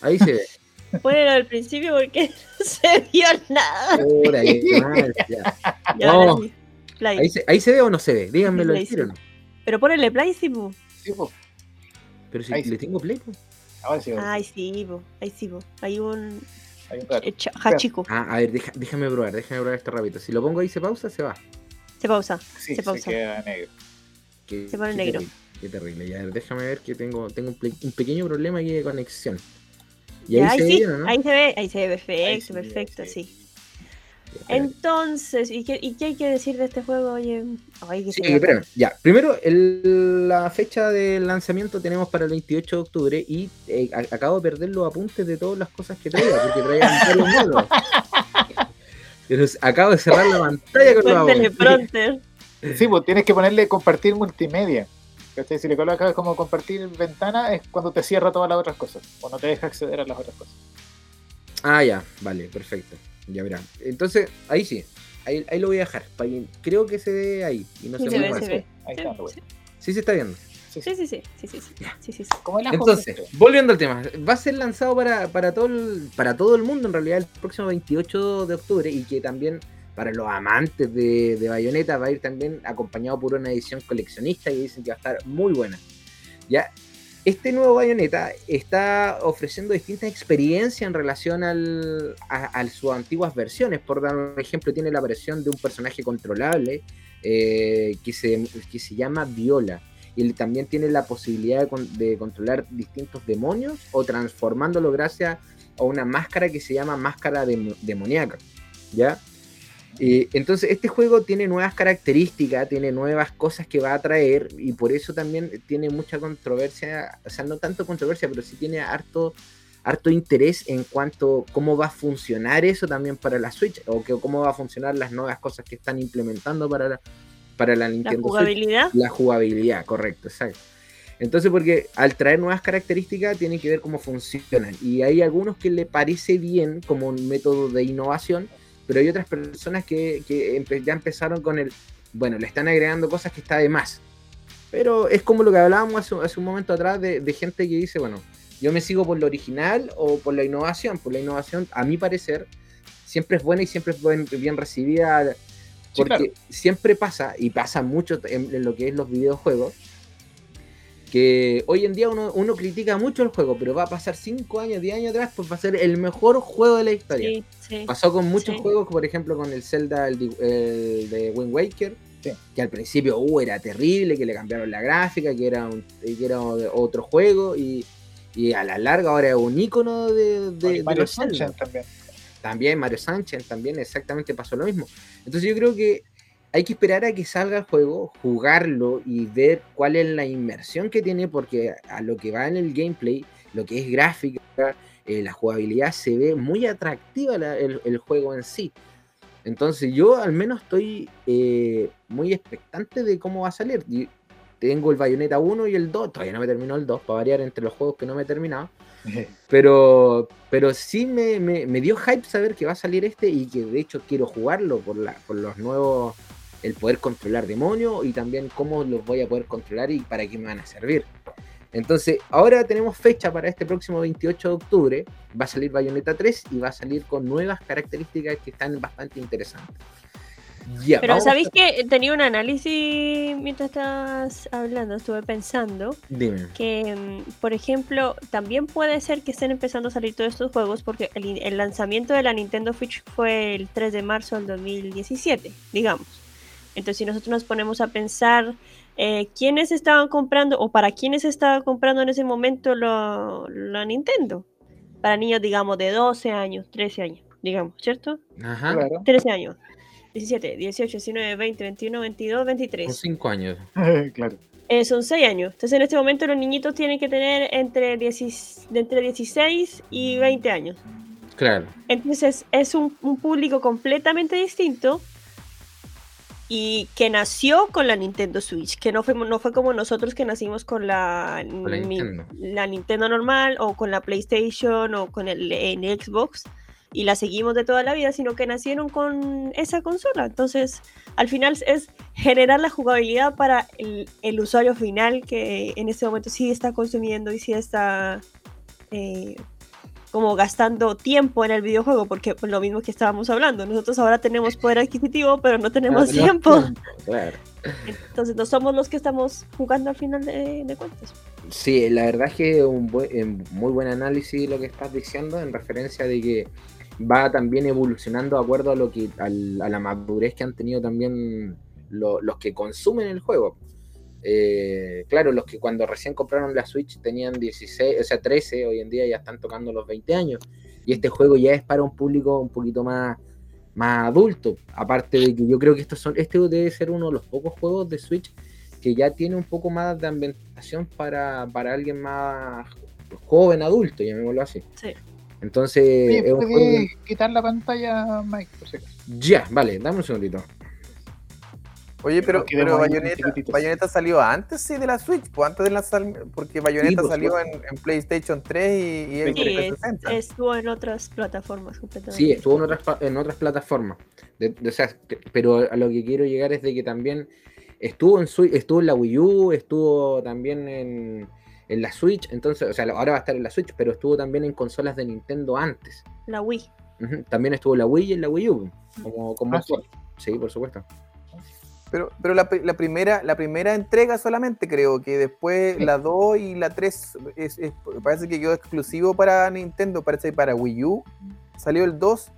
Ahí se ve. Ponelo al principio porque no se vio nada. Pura, qué mal, ya. Ya, No. ahora sí. Play. Ahí, se, ahí se ve o no se ve, díganmelo al tiro, sí. ¿no? Pero ponele play, sí, po. Sí, po. Pero si Ahí sí. le tengo play, pues. Ahora sí, Ay, sí, po. Ahí sí, po. Hay un hay un hachico. Ah, a ver, deja- déjame probar, déjame probar esto rápido. Si lo pongo ahí se pausa, se va. Se pausa. Sí, se se, pausa. queda negro. Qué- Se pone qué negro. terrible, Qué terrible. Ya, a ver, déjame ver que tengo, tengo un, un pequeño problema aquí de conexión. Y Ya, ahí se ve sí, bien, ¿o ¿no? ahí se ve, ahí se ve perfecto, Ahí perfecto, sí. Espera. Entonces, ¿y qué, ¿y qué hay que decir de este juego? Oye, ay, que Sí, se me espérame, ya. Primero, el- la fecha del lanzamiento tenemos para el 28 de octubre y eh, a- acabo de perder los apuntes de todas las cosas que traía, porque traía varios módulos. Pero s- acabo de cerrar la pantalla con los apuntes. teleprompter. Sí, pues tienes que ponerle compartir multimedia. ¿Cachai? Si le colocas como compartir ventana es cuando te cierra todas las otras cosas o no te deja acceder a las otras cosas. Ah, ya, vale, perfecto. Ya verá. Entonces, ahí sí. Ahí, ahí lo voy a dejar. pa' que- Creo que se ve ahí. Y no Sí, se, se ve más. se ve. Ahí está, bueno. Sí se está viendo. Sí, Sí, sí. sí, sí, sí, sí, sí, sí. Como Entonces, volviendo al tema, va a ser lanzado para, para, todo el, para todo el mundo en realidad el próximo 28 de octubre y que también para los amantes de, de Bayonetta va a ir también acompañado por una edición coleccionista y dicen que va a estar muy buena. Ya, este nuevo Bayonetta está ofreciendo distintas experiencias en relación al, a, sus antiguas versiones. Por dar un ejemplo, tiene la aparición de un personaje controlable eh, que, se, que se llama Viola y también tiene la posibilidad de, con- de controlar distintos demonios o transformándolo gracias a una máscara que se llama máscara dem- demoníaca. ¿Ya? Eh, entonces, este juego tiene nuevas características, tiene nuevas cosas que va a traer y por eso también tiene mucha controversia, o sea, no tanto controversia, pero sí tiene harto, harto interés en cuanto a cómo va a funcionar eso también para la Switch o que, cómo va a funcionar las nuevas cosas que están implementando para la, para la La Nintendo Switch. jugabilidad. La jugabilidad, correcto, exacto. Entonces, porque al traer nuevas características, tienen que ver cómo funcionan. Y hay algunos que le parece bien como un método de innovación, pero hay otras personas que, que empe- ya empezaron con el, bueno, le están agregando cosas que está de más. Pero es como lo que hablábamos hace, hace un momento atrás de, de gente que dice, bueno, yo me sigo por lo original o por la innovación. Por la innovación, a mi parecer, siempre es buena y siempre es buen- bien recibida Sí, porque claro. siempre pasa, y pasa mucho en, en lo que es los videojuegos, que hoy en día uno, uno critica mucho el juego, pero va a pasar 5 años, 10 años atrás, pues va a ser el mejor juego de la historia. Sí, sí. Pasó con muchos Sí. juegos, por ejemplo con el Zelda, el, de Wind Waker, Sí. que al principio uh, era terrible, que le cambiaron la gráfica, que era, un- que era otro juego, y, y a la larga ahora es un icono de, de, de Mario los. Sunshine también. También Mario Sánchez, también exactamente pasó lo mismo. Entonces yo creo que hay que esperar a que salga el juego, jugarlo y ver cuál es la inmersión que tiene, porque a lo que va en el gameplay, lo que es gráfica, eh, la jugabilidad, se ve muy atractiva la- el, el juego en sí. Entonces yo al menos estoy eh, muy expectante de cómo va a salir. Y tengo el Bayonetta 1 y el 2, todavía no me terminó el 2, para variar entre los juegos que no me he terminado. Pero, pero sí me, me- me dio hype saber que va a salir este y que de hecho quiero jugarlo por, la, por los nuevos, el poder controlar demonios y también cómo los voy a poder controlar y para qué me van a servir. Entonces, ahora tenemos fecha para este próximo 28 de octubre. Va a salir Bayonetta 3 y va a salir con nuevas características que están bastante interesantes. Pero ¿sabéis a- que tenía un análisis mientras estabas hablando? Estuve pensando Dime. que, mm, por ejemplo, también puede ser que estén empezando a salir todos estos juegos porque el, el lanzamiento de la Nintendo Switch fue el 3 de marzo del 2017, digamos. Entonces, si nosotros nos ponemos a pensar eh, quiénes estaban comprando o para quiénes estaba comprando en ese momento lo- la Nintendo. Para niños, digamos, de 12 años, 13 años, digamos, ¿cierto? Ajá. Claro. 13 años. 17, 18, 19, 20, 21, 22, Con 23. 5 años. claro. Eh, son 6 años. Entonces en este momento los niñitos tienen que tener entre, 10 de entre 16 y 20 años. Claro. Entonces es un, un público completamente distinto y que nació con la Nintendo Switch, que no fue, no fue como nosotros que nacimos con la, Con la Nintendo normal o con la PlayStation o con el en Xbox y la seguimos de toda la vida, sino que nacieron con esa consola. Entonces, al final es generar la jugabilidad para el, el usuario final que en este momento sí está consumiendo y sí está eh, como gastando tiempo en el videojuego, porque pues, lo mismo que estábamos hablando, nosotros ahora tenemos poder adquisitivo, pero no tenemos No- tiempo. claro. Entonces no somos los que estamos jugando al final de, de cuentas. Sí, la verdad es que un buen- muy buen análisis lo que estás diciendo en referencia de que va también evolucionando de acuerdo a lo que a la madurez que han tenido también lo- los que consumen el juego. Eh, claro, los que cuando recién compraron la Switch tenían 16, o sea, 13, hoy en día ya están tocando los 20 años. Y este juego ya es para un público un poquito más, más adulto. Aparte de que yo creo que estos son, este debe ser uno de los pocos juegos de Switch que ya tiene un poco más de ambientación para, para alguien más joven, adulto, llamémoslo así. Sí. Entonces, Oye, es un ¿puedes juego que- quitar la pantalla, Mike? Por si acaso? Ya, vale, dame un segundito. Oye, pero, pero Bayonetta, salió antes sí, de la Switch, pues antes de lanzar, porque Bayonetta por salió en, en PlayStation 3 y, y en Sí, Sí, es- 360. estuvo en otras plataformas completamente. Sí, estuvo en otras, pa- en otras plataformas. De- de- o sea, que- pero a lo que quiero llegar es de que también estuvo en, Switch- estuvo en la Wii U, estuvo también en, en la Switch, entonces, o sea, ahora va a estar en la Switch, pero estuvo también en consolas de Nintendo antes. La Wii. También estuvo en la Wii y en la Wii U, como, como Ah. Sí, por supuesto. Pero, pero la, la primera, la primera entrega solamente creo que después Sí. la 2 y la 3 es- es- parece que quedó exclusivo para Nintendo, parece que para Wii U salió el 2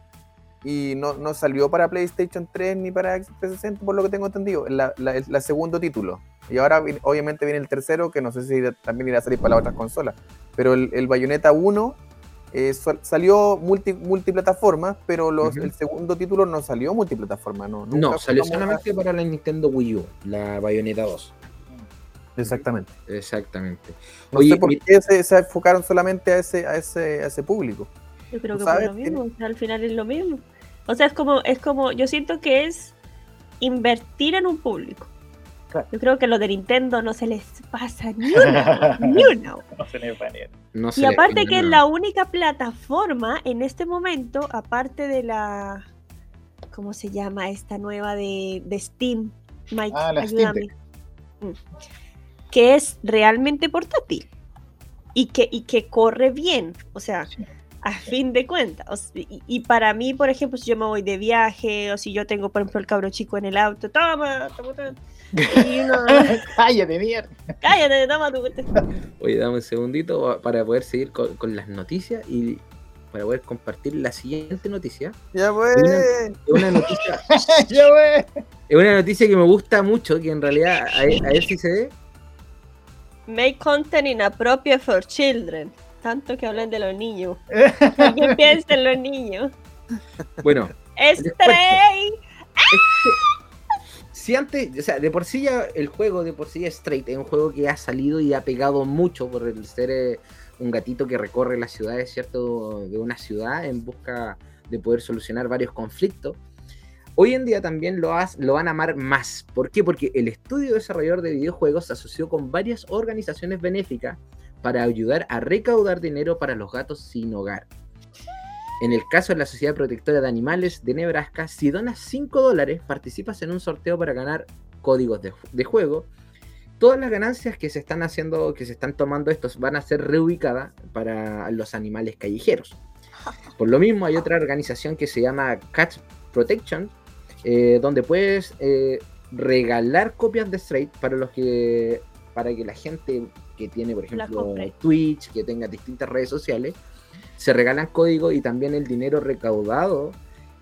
y no, no salió para PlayStation 3 ni para Xbox 360 por lo que tengo entendido, la, la- el la segundo título. Y ahora vi- obviamente viene el tercero que no sé si también irá a salir para las otras consolas. Pero el, el Bayonetta 1 eh, sal- salió multi, multiplataforma, pero los, el segundo título no salió multiplataforma. No, nunca No, salió solamente para la Nintendo Wii U, la Bayonetta 2. Exactamente. Exactamente. No Oye, sé por mi- qué se, se enfocaron solamente a ese, a ese, a ese público. Yo creo ¿Tú que por sabes? lo mismo, o sea, al final es lo mismo. O sea, es como, es como, yo siento que es invertir en un público. Claro. Yo creo que lo de Nintendo no se les pasa ni una, ni una. No se le panea. no Y aparte que es la única plataforma en este momento, aparte de la, ¿cómo se llama esta nueva de, de Steam? Mike, Ah, Steam ayúdame. Mm. Que es realmente portátil y que, y que corre bien. O sea, Sí. A fin de cuentas. O sea, y, y para mí, por ejemplo, si yo me voy de viaje o si yo tengo, por ejemplo, el cabro chico en el auto, toma, toma, toma", y uno, Cállate, mierda. cállate, toma tu Oye, dame un segundito para poder seguir con, con las noticias y para poder compartir la siguiente noticia. Ya pues. Es una noticia, ya, wey. es una noticia que me gusta mucho, que en realidad a, a ver si se ve. Make content inappropriate for children. Tanto que hablan de los niños. ¿Qué piensa en los niños? Bueno, ¡Stray! si antes, o sea, de por sí ya el juego, de por sí Straight, es un juego que ha salido y ha pegado mucho por el ser eh, un gatito que recorre las ciudades, ¿cierto? De una ciudad en busca de poder solucionar varios conflictos. Hoy en día también lo, has- lo van a amar más. ¿Por qué? Porque el estudio desarrollador de videojuegos se asoció con varias organizaciones benéficas para ayudar a recaudar dinero para los gatos sin hogar. En el caso de la Sociedad Protectora de Animales de Nebraska, si donas 5 dólares, participas en un sorteo para ganar códigos de, ju- de juego. Todas las ganancias que se están haciendo, que se están tomando estos, van a ser reubicadas para los animales callejeros. Por lo mismo, hay otra organización que se llama Cat Protection, eh, donde puedes eh, regalar copias de Straight para los que para que la gente que tiene, por ejemplo. Twitch, que tenga distintas redes sociales, se regalan códigos y también el dinero recaudado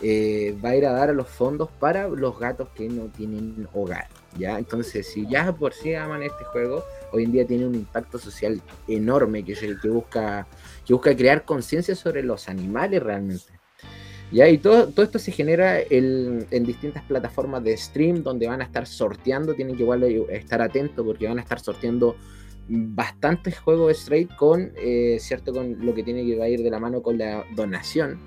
eh, va a ir a dar a los fondos para los gatos que no tienen hogar. ¿ya? Entonces, si ya por sí aman este juego, hoy en día tiene un impacto social enorme que es el que busca, que busca crear conciencia sobre los animales realmente. ¿Ya? Y todo, todo esto se genera el- en distintas plataformas de stream donde van a estar sorteando, tienen que igual estar atentos porque van a estar sorteando bastantes juegos straight con, eh, cierto, con lo que tiene que ir de la mano con la donación.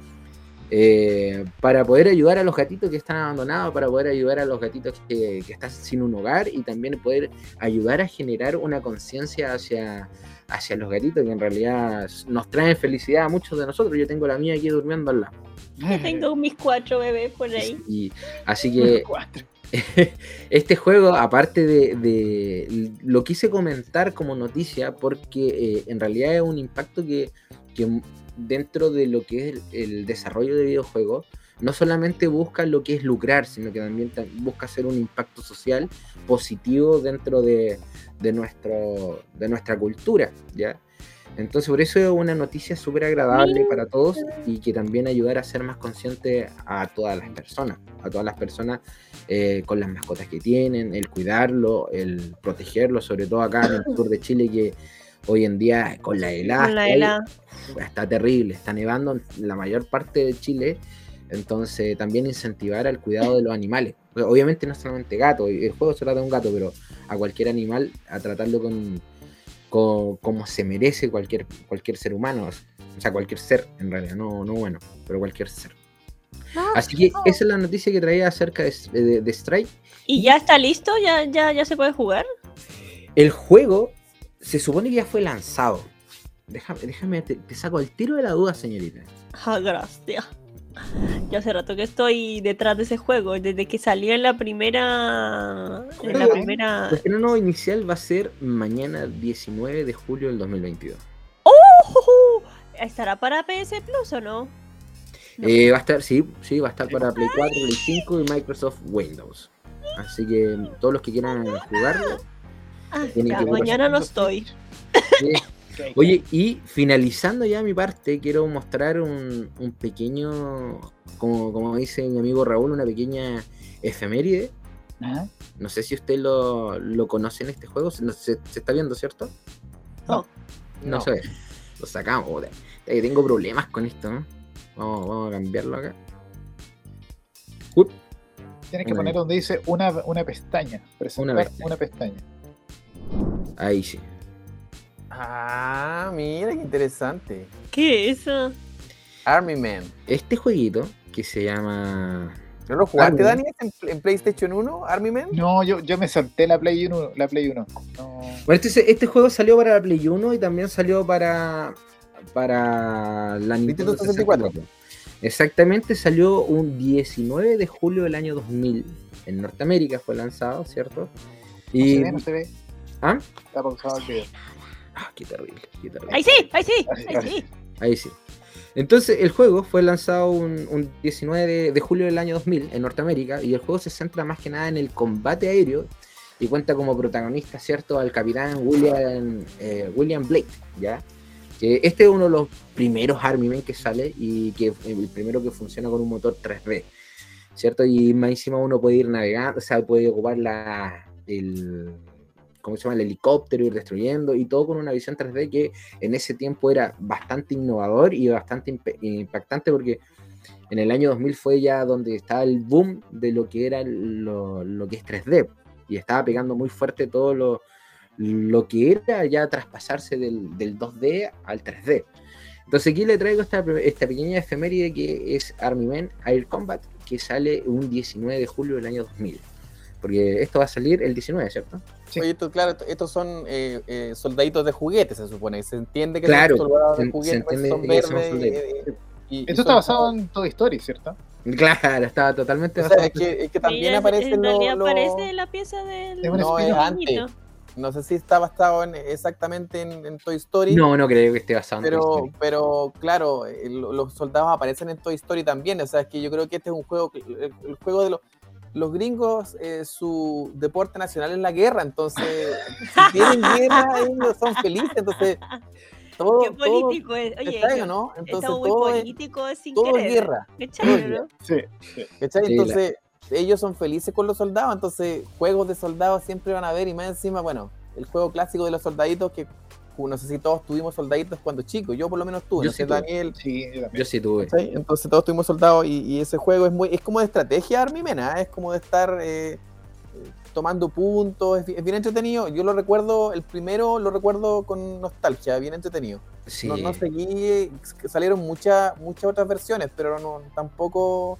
eh, para poder ayudar a los gatitos que están abandonados, para poder ayudar a los gatitos que, que están sin un hogar y también poder ayudar a generar una conciencia hacia, hacia los gatitos que en realidad nos traen felicidad a muchos de nosotros. Yo tengo la mía aquí durmiendo al lado. Tengo mis cuatro bebés por ahí. Y, así que. este juego, aparte de, de- lo quise comentar como noticia porque eh, en realidad es un impacto que, que dentro de lo que es el, el desarrollo de videojuegos, no solamente busca lo que es lucrar, sino que también ta- busca hacer un impacto social positivo dentro de, de nuestro, de nuestra cultura, ¿ya? Entonces, por eso es una noticia súper agradable para todos y que también ayudar a ser más consciente a todas las personas, a todas las personas eh, con las mascotas que tienen, el cuidarlo, el protegerlo, sobre todo acá en el sur de Chile, que hoy en día con la helada, Con la helada. está terrible, está nevando en la mayor parte de Chile, entonces también incentivar al cuidado de los animales. Obviamente no solamente gatos, el juego se trata de un gato, pero a cualquier animal, a tratarlo con, como se merece cualquier, cualquier ser humano, o sea, cualquier ser en realidad, no, no bueno, pero cualquier ser. Ah, Así que esa es la noticia que traía acerca de, de, de Strike. ¿Y ya está listo? ¿Ya, ya, ya se puede jugar? El juego se supone que ya fue lanzado. Déjame, déjame te, te saco el tiro de la duda, señorita. Ah, gracias. Ya hace rato que estoy detrás de ese juego, desde que salió en la primera. En la primera. El estreno inicial va a ser mañana 19 de julio del 2022. ¡Oh! ¿Estará para PS Plus o no? No. Eh, va a estar, sí, sí, va a estar para Play 4, Play 5 y Microsoft Windows. Así que todos los que quieran jugarlo. Ah, ya, que mañana no estoy. Oye, y finalizando ya mi parte, quiero mostrar un, un pequeño, como, como dice mi amigo Raúl, una pequeña efeméride. Ajá. No sé si usted lo, lo conoce en este juego, se, se- se está viendo, ¿cierto? No. No, No. se ve. Lo sacamos. tengo problemas con esto, ¿no? Vamos, vamos a cambiarlo acá. Uy, Tienes que Una poner vez. donde dice una, una pestaña. Presentar Una pestaña. ahí sí. Ah, mira qué interesante. ¿Qué es eso? Army Man. Este jueguito que se llama. ¿No lo jugaste. Dani, en, en PlayStation 1, Army Man? No, yo, yo me salté la Play 1. La Play 1. No. Bueno, este, este juego salió para la Play 1 y también salió para. Para la Nintendo Nintendo 64. 64. Exactamente, salió un 19 de julio del año 2000. En Norteamérica fue lanzado, ¿cierto? No Y. se ve, no se ve. ¿Ah? Está pausado el video. Ah, qué terrible, qué terrible. ¡Ahí sí! ¡Ahí sí! Ahí- ¡Ahí ahí. sí! Ahí sí. Entonces, el juego fue lanzado un, un 19 de, de julio del año 2000 en Norteamérica y el juego se centra más que nada en el combate aéreo y cuenta como protagonista, ¿cierto?, al capitán William, eh, William Blake, ¿ya? Que este es uno de los primeros Army Men que sale y que el primero que funciona con un motor 3D, ¿cierto? Y más encima uno puede ir navegando, o sea, puede ocupar la, el, ¿cómo se llama? El helicóptero, ir destruyendo y todo con una visión 3D que en ese tiempo era bastante innovador y bastante impactante porque en el año 2000 fue ya donde estaba el boom de lo que era lo, lo que es 3D y estaba pegando muy fuerte todo lo, lo que era ya traspasarse del, del 2D al 3D. Entonces aquí le traigo esta, esta pequeña efeméride que es Army Men Air Combat que sale un 19 de julio del año 2000. Porque esto va a salir el 19, ¿cierto? Sí. Oye, esto, claro, esto- estos son eh, eh, soldaditos de juguete, se supone. Se entiende que Claro, son soldados se- de juguete, pues, son son verdes. soldaditos. eh, y- son está basado como- en Toy Story, ¿cierto? Claro, estaba totalmente o sea, basado es, que, es que también aparecen en realidad los... aparece la pieza del. No, es antes. No sé si está basado en, exactamente en, en Toy Story. No, no creo que esté basado en Toy Pero, Story. pero claro, eh, lo- los soldados aparecen en Toy Story también. O sea, es que yo creo que este es un juego, el juego de los, los gringos, eh, su deporte nacional es la guerra. Entonces, si tienen guerra, ellos son felices. Entonces, todo, Qué todo, político es. Oye, ¿cachai o que no? Entonces, muy todo es, políticos sin todo es querer. guerra. ¿Cachai, todo es Entonces, ellos son felices con los soldados. Entonces, juegos de soldados siempre van a ver. Y más encima, bueno, el juego clásico de los soldaditos que. No sé si todos tuvimos soldaditos cuando chicos, yo por lo menos tuve, Yo no sí sé, tuve. Daniel, Sí, yo sí tuve. Entonces todos tuvimos soldados y, y ese juego es muy es como de estrategia Army Men, ¿ah? es como de estar eh, eh, tomando puntos, es, bi- es bien entretenido. Yo lo recuerdo, el primero lo recuerdo con nostalgia, bien entretenido. Sí. No, no seguí, salieron muchas muchas otras versiones, pero no tampoco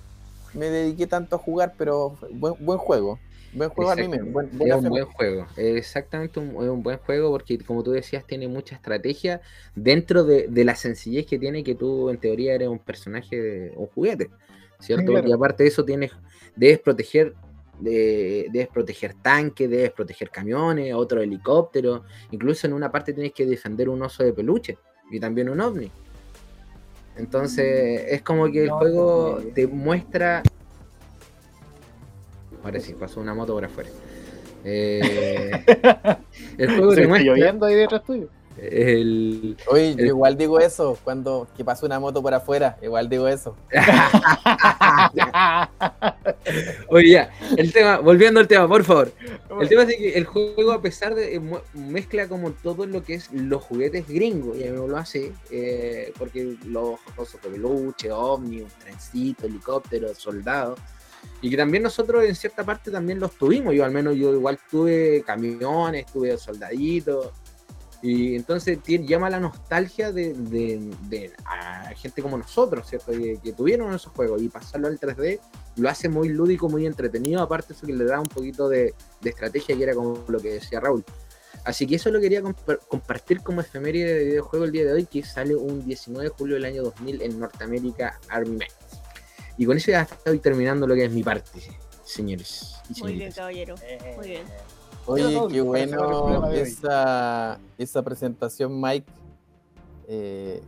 me dediqué tanto a jugar, pero buen, buen juego. Buen juego buen, es un buen juego, exactamente un, es un buen juego porque como tú decías tiene mucha estrategia dentro de, de la sencillez que tiene que tú en teoría eres un personaje, de, un juguete, ¿cierto? claro. Y aparte de eso tienes, debes proteger, de- debes proteger tanques, debes proteger camiones, otro helicóptero, incluso en una parte tienes que defender un oso de peluche y también un ovni. Entonces, es como que el juego sí. te muestra. Ahora sí, pasó una moto por afuera. Eh, el juego Se te está muestra lloviendo ahí detrás tuyo. el, Oye, yo igual digo eso cuando que pasa una moto por afuera, igual digo eso. Oye, ya, el tema, volviendo al tema, por favor. El tema es que el juego, a pesar de. eh, mezcla como todo lo que es los juguetes gringos, y a mí me lo hace, eh, porque los osos de peluche, ómnibus, trencitos, helicópteros, soldados, y que también nosotros en cierta parte también los tuvimos. Yo, al menos, yo igual tuve camiones, tuve soldaditos. Y entonces tiene- llama la nostalgia de, de- de a gente como nosotros, ¿cierto? Que, que tuvieron esos juegos y pasarlo al 3D lo hace muy lúdico, muy entretenido, aparte eso que le da un poquito de, de estrategia, que era como lo que decía Raúl. Así que eso lo quería compa- compartir como efeméride de videojuego el día de hoy, que sale un 19 de julio del año 2000 en Norteamérica Army Men. Y con eso ya estoy terminando lo que es mi parte, señores. y Muy bien, caballero. Muy bien. Oye, qué bueno esa, esa presentación, Mike, eh,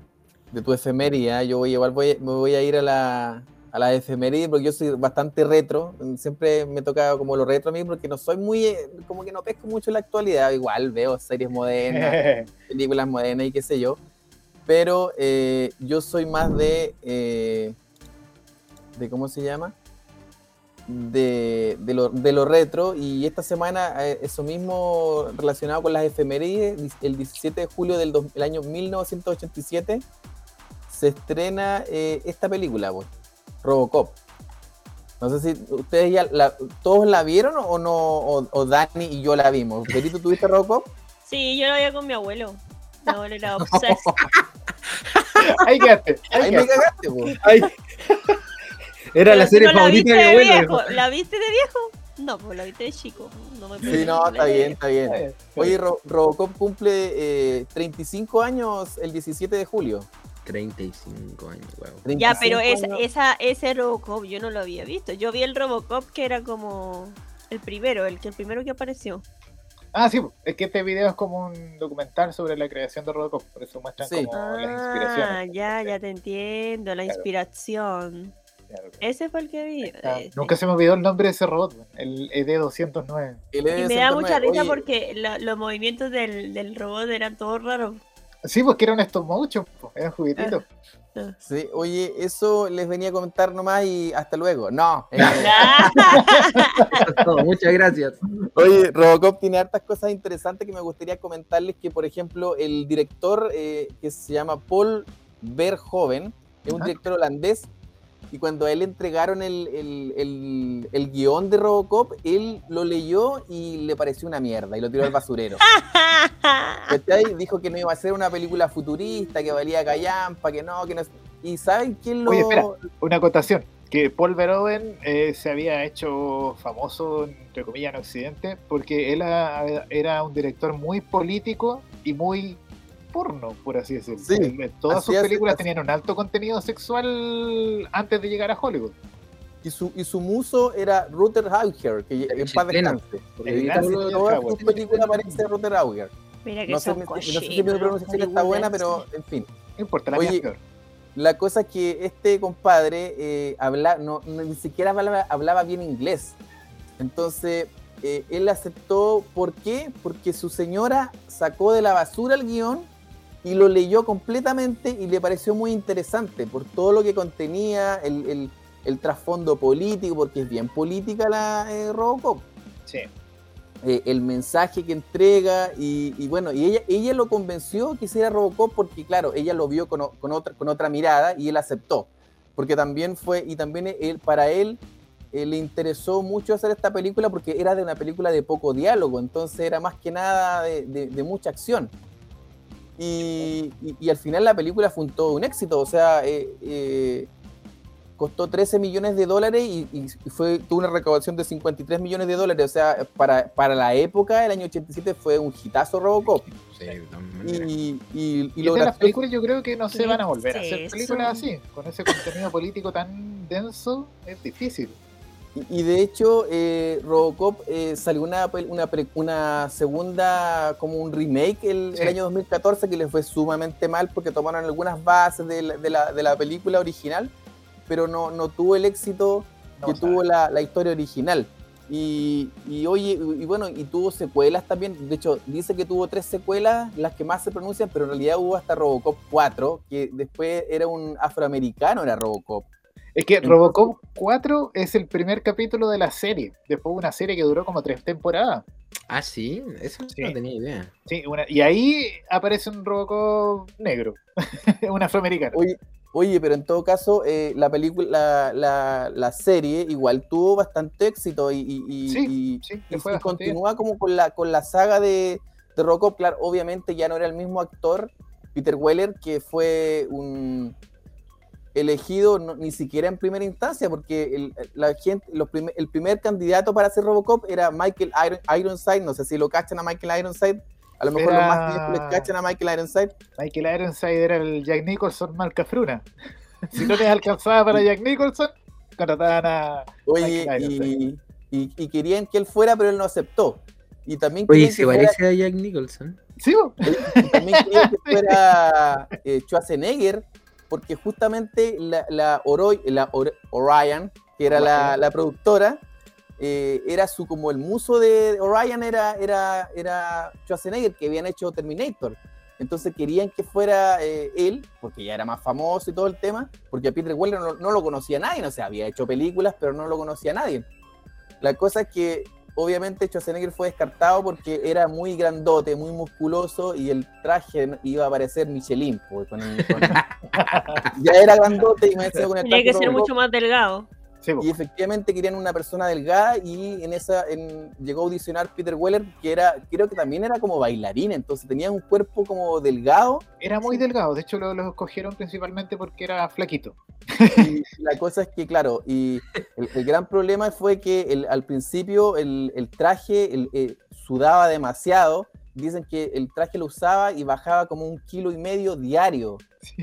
de tu efeméride. ¿eh? Yo voy, igual voy, me voy a ir a la, a la efeméride porque yo soy bastante retro. Siempre me toca como lo retro a mí porque no soy muy, eh, como que no pesco mucho la actualidad. Igual veo series modernas, películas modernas y qué sé yo. Pero eh, yo soy más de, eh, de ¿cómo se llama? De, de, lo, de lo retro. Y esta semana, eh, eso mismo relacionado con las efemérides, el 17 de julio del, dos- el año 1987, se estrena eh, esta película, pues, Robocop. No sé si ustedes ya, la- todos la vieron o no, o, o Dani y yo la vimos. Perito, ¿tuviste Robocop? Sí, yo lo veía con mi abuelo. Mi abuelo era obses. Ahí quedaste. Ahí Ahí me quedaste. cagaste, pues. Ay. Era la serie favorita de mi abuelo. ¿La viste de viejo? No, pues la viste de chico. No me Sí, no, está bien, está bien. Eh, Oye, Ro- Robocop cumple eh, 35 años el 17 de julio. 35 años, weón. Ya, 35 pero esa, años. esa, ese Robocop yo no lo había visto. Yo vi el Robocop que era como el primero, el que el primero que apareció. Ah, sí, es que este video es como un documental sobre la creación de Robocop, por eso muestran Sí. como las Ah, inspiraciones. ya, ya te entiendo, la Claro. inspiración. Claro. Ese fue el que vi. Ah, eh, Nunca se me olvidó el nombre de ese robot, el E ED209. El Y me da ED-109. mucha risa Oye, porque la- los movimientos del, del robot eran todos raros. Sí, porque eran estos po, eran juguetitos. Sí, oye, eso les venía a comentar nomás y hasta luego. No. eh, Todo, muchas gracias. oye, Robocop tiene hartas cosas interesantes que me gustaría comentarles. Que, por ejemplo, el director eh, que se llama Paul Verhoeven es un director holandés. Y cuando a él entregaron el, el, el- el guion de Robocop, él lo leyó y le pareció una mierda y lo tiró al basurero. ¿Cachai? Dijo que no iba a ser una película futurista, que valía callampa, que no, que no. ¿Y saben quién lo.? Oye, espera. Una acotación, que Paul Verhoeven eh, se había hecho famoso, entre comillas, en Occidente, porque él era un director muy político y muy porno, por así decirlo. Sí, Todas sus así películas así- tenían un alto contenido sexual antes de llegar a Hollywood. Y su, y su muso era Ruther Hauer, que en paz descanse. Porque Todas sus películas aparece Ruther Hauer. Mira que No sé, son no sé si mi pronunciación está buena, pero en fin. No importa, la Oye. La cosa es que este compadre eh, habla, no, no- ni siquiera hablaba, hablaba bien inglés. Entonces, eh, él aceptó. ¿Por qué? Porque su señora sacó de la basura el guion y lo leyó completamente y le pareció muy interesante por todo lo que contenía, el, el- el trasfondo político, porque es bien política la eh, Robocop Sí. eh, el mensaje que entrega y, y bueno, y ella, ella lo convenció que hiciera Robocop porque claro, ella lo vio con, con otra, con otra mirada y él aceptó, porque también fue, y también él, para él eh, le interesó mucho hacer esta película porque era de una película de poco diálogo, entonces era más que nada de, de- de mucha acción. Y, y- y al final la película fue un todo un éxito, o sea, eh, eh, costó 13 millones de dólares y, y- fue, tuvo una recaudación de 53 millones de dólares. O sea, para, para la época, el año 87 fue un hitazo Robocop. Sí, de. Y, y, y estas gracioso- películas yo creo que no se ¿Qué van a volver a hacer películas así, con ese contenido político tan denso, es difícil. Y, y de hecho, eh, Robocop eh, salió una, una, pre- una segunda, como un remake el, el Sí. año 2014 que les fue sumamente mal porque tomaron algunas bases de la, de la- de la película original, pero no, no tuvo el éxito No, que tuvo la, la historia original. Y, y oye, y bueno, y tuvo secuelas también. De hecho, dice que tuvo tres secuelas, las que más se pronuncian, pero en realidad hubo hasta Robocop 4, que después era un afroamericano, era Robocop. Es que Robocop 4 es el primer capítulo de la serie. Después una serie que duró como tres temporadas. Ah, sí, eso Sí. no tenía idea. Sí, una- y ahí aparece un Robocop negro, un afroamericano. Oye, oye, pero en todo caso, eh, la película, la, la, la serie igual tuvo bastante éxito y, y- y- Sí, y- sí, y bien. continúa como con la, con la saga de, de Robocop. Claro, obviamente ya no era el mismo actor, Peter Weller, que fue un elegido no- ni siquiera en primera instancia, porque el, la gente, los el primer candidato para ser Robocop era Michael Iron- Ironside, no sé si lo cachan a Michael Ironside, a lo mejor los Era- más viejos les cachan a Michael Ironside, Michael Ironside era el Jack Nicholson Malcafruna. si no les alcanzaba para Jack Nicholson, contrataban a. Oye, Michael y, y- y querían que él fuera, pero él no aceptó. Y también Oye, se fuera, parece a Jack Nicholson. ¿Sí? también querían que fuera eh, Schwarzenegger, porque justamente la, la, Oro- la Or- Orion, que era la, la productora, eh, era su como el muso de Orion era, era, era Schwarzenegger, que habían hecho Terminator. Entonces querían que fuera eh, él, porque ya era más famoso y todo el tema, porque a Peter Weller no, no lo conocía nadie, o sea, había hecho películas, pero no lo conocía nadie. La cosa es que obviamente Schwarzenegger fue descartado porque era muy grandote, muy musculoso y el traje iba a parecer Michelin. pues, con- con- ya era grandote y me decía con el Tenía que ser mucho más delgado. Sí. Y efectivamente querían una persona delgada y en esa en- llegó a audicionar Peter Weller, que era, creo que también era como bailarín, entonces tenía un cuerpo como delgado Era muy delgado. De hecho, lo, lo escogieron principalmente porque era flaquito. y la cosa es que, claro, y el, el gran problema fue que el- al principio el, el traje eh, sudaba demasiado. Dicen que el traje lo usaba y bajaba como un kilo y medio diario,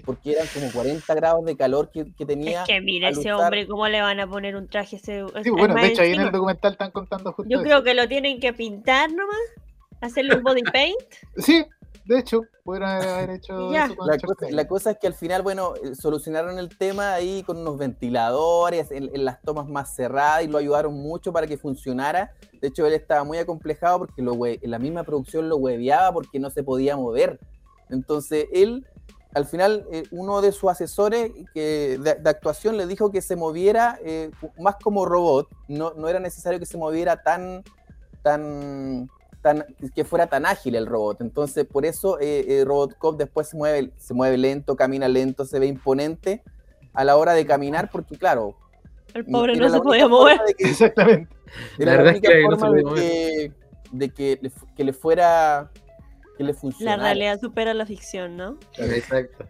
porque eran como 40 grados de calor que, que tenía. Es que mira ese usar- hombre, ¿cómo le van a poner un traje ese? Sí, bueno, de hecho, ahí en el documental están contando justo Yo eso. creo que lo tienen que pintar nomás, hacerle un body paint. Sí, de hecho, pudieron haber hecho eso con La cosa, la cosa es que al final, bueno, eh, solucionaron el tema ahí con unos ventiladores en, en las tomas más cerradas y lo ayudaron mucho para que funcionara. De hecho, él estaba muy acomplejado porque lo hue- en la misma producción lo hueveaba porque no se podía mover. Entonces, él, al final, eh, uno de sus asesores que, de, de actuación le dijo que se moviera eh, más como robot, no, no era necesario que se moviera tan, tan, tan, que fuera tan ágil el robot. Entonces, por eso eh, eh, Robocop después se mueve, se mueve lento, camina lento, se ve imponente a la hora de caminar, porque claro, El pobre era no la se podía mover. de que- Exactamente. era La la, verdad es que no se forma podía de mover. que, de que le, que le fuera, que le La funcionara. realidad supera la ficción, ¿no? Exacto.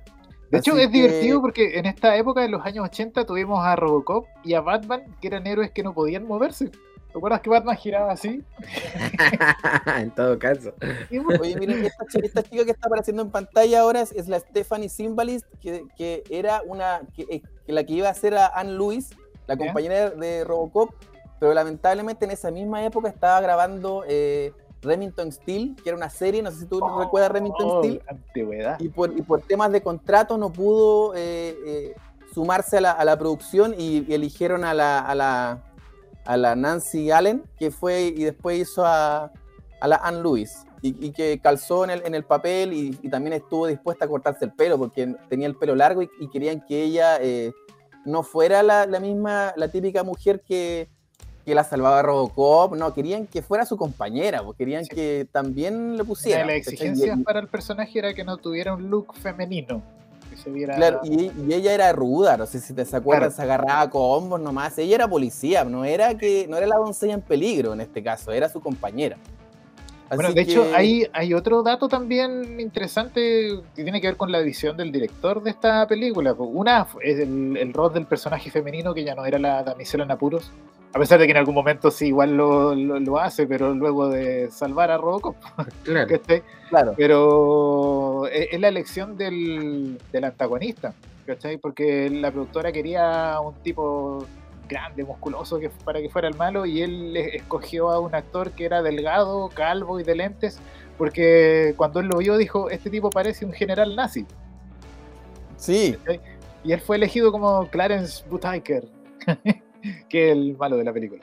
De hecho, Así es divertido que- porque en esta época, en los años 80, tuvimos a Robocop y a Batman, que eran héroes que no podían moverse. ¿Te acuerdas que Batman giraba así? en todo caso. Bueno, Oye, miren, esta, esta chica que está apareciendo en pantalla ahora es, es la Stephanie Simbalist, que, que era una, que, eh, que la que iba a ser a Anne Lewis, la compañera de Robocop, pero lamentablemente en esa misma época estaba grabando eh, Remington Steel, que era una serie, no sé si tú recuerdas Remington oh, Steel, Antigüedad. y por, y por temas de contrato no pudo eh, eh, sumarse a la, a la producción y, y eligieron a la, a, la, a la Nancy Allen, que fue y después hizo a, a la Anne Lewis. Y, y que calzó en el, en el papel y, y también estuvo dispuesta a cortarse el pelo porque tenía el pelo largo y, y querían que ella eh, no fuera la, la misma, la típica mujer que, que la salvaba Robocop, no, querían que fuera su compañera, pues, querían Sí. que también le pusiera. ¿cachai? exigencias Y- para el personaje era que no tuviera un look femenino. Que se viera. Claro, y, y ella era ruda, no sé si te acuerdas, Claro. se agarraba a combos nomás. Ella era policía, no era que no era la doncella en peligro en este caso, era su compañera. Bueno, de hecho, que- hay, hay otro dato también interesante que tiene que ver con la visión del director de esta película. Pues, Una es el, el rol del personaje femenino, que ya no era la damisela en apuros, a pesar de que en algún momento sí igual lo, lo- lo hace, pero luego de salvar a Robocop, Claro. ¿cachai? claro, Pero es, es la elección del, del antagonista, ¿cachai? Porque la productora quería un tipo grande, musculoso que, para que fuera el malo y él escogió a un actor que era delgado, calvo y de lentes porque cuando él lo vio dijo, este tipo parece un general nazi. Sí, Y él fue elegido como Clarence Buttiker, que es el malo de la película.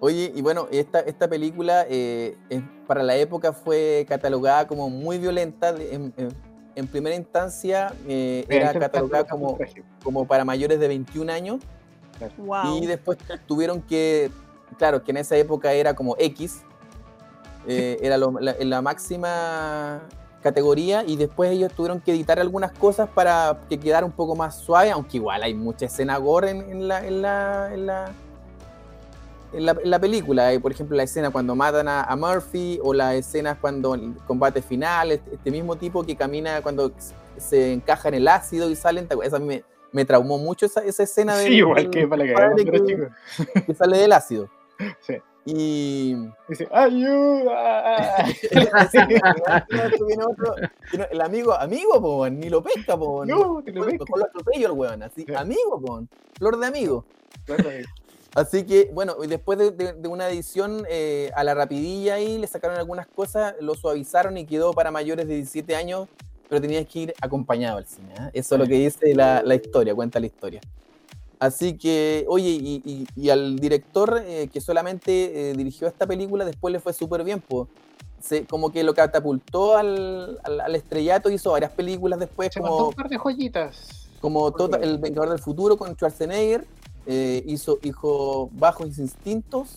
Oye, y bueno, esta, esta película eh, es- para la época fue catalogada como muy violenta. En, en- en primera instancia eh, era catalogada como, como para mayores de 21 años Wow. y después tuvieron que, claro, que en esa época era como X, eh, era lo- la, la máxima categoría y después ellos tuvieron que editar algunas cosas para que quedara un poco más suave, aunque igual hay mucha escena gore en, en la, en, la, en, la, en, la, en la película. Por ejemplo, la escena cuando matan a, a Murphy o las escenas cuando el combate final, este, este mismo tipo que camina cuando se encaja en el ácido y salen, esa a mí me, me traumó mucho esa, esa escena Sí, del- igual que para la padre que- que sale del ácido. Sí. Y Dice, ¡ayuda! el amigo, amigo, po, ni lo pesca, po, no, te lo mejor lo atropello el weón, así, Sí. amigo, po, flor de amigo. Claro, Así que, bueno, después de, de- de una edición eh, a la rapidilla ahí, le sacaron algunas cosas, lo suavizaron y quedó para mayores de 17 años, pero tenías que ir acompañado al cine. ¿ah? Eso es lo que dice la, la historia, cuenta la historia. Así que, oye, y, y- y al director eh, que solamente eh, dirigió esta película, después le fue súper bien, pues. Se, como que lo catapultó al, al, al estrellato, hizo varias películas después, Se como un par de joyitas. como Total-. El Vengador del Futuro con Schwarzenegger, eh, hizo, hizo Bajos Instintos,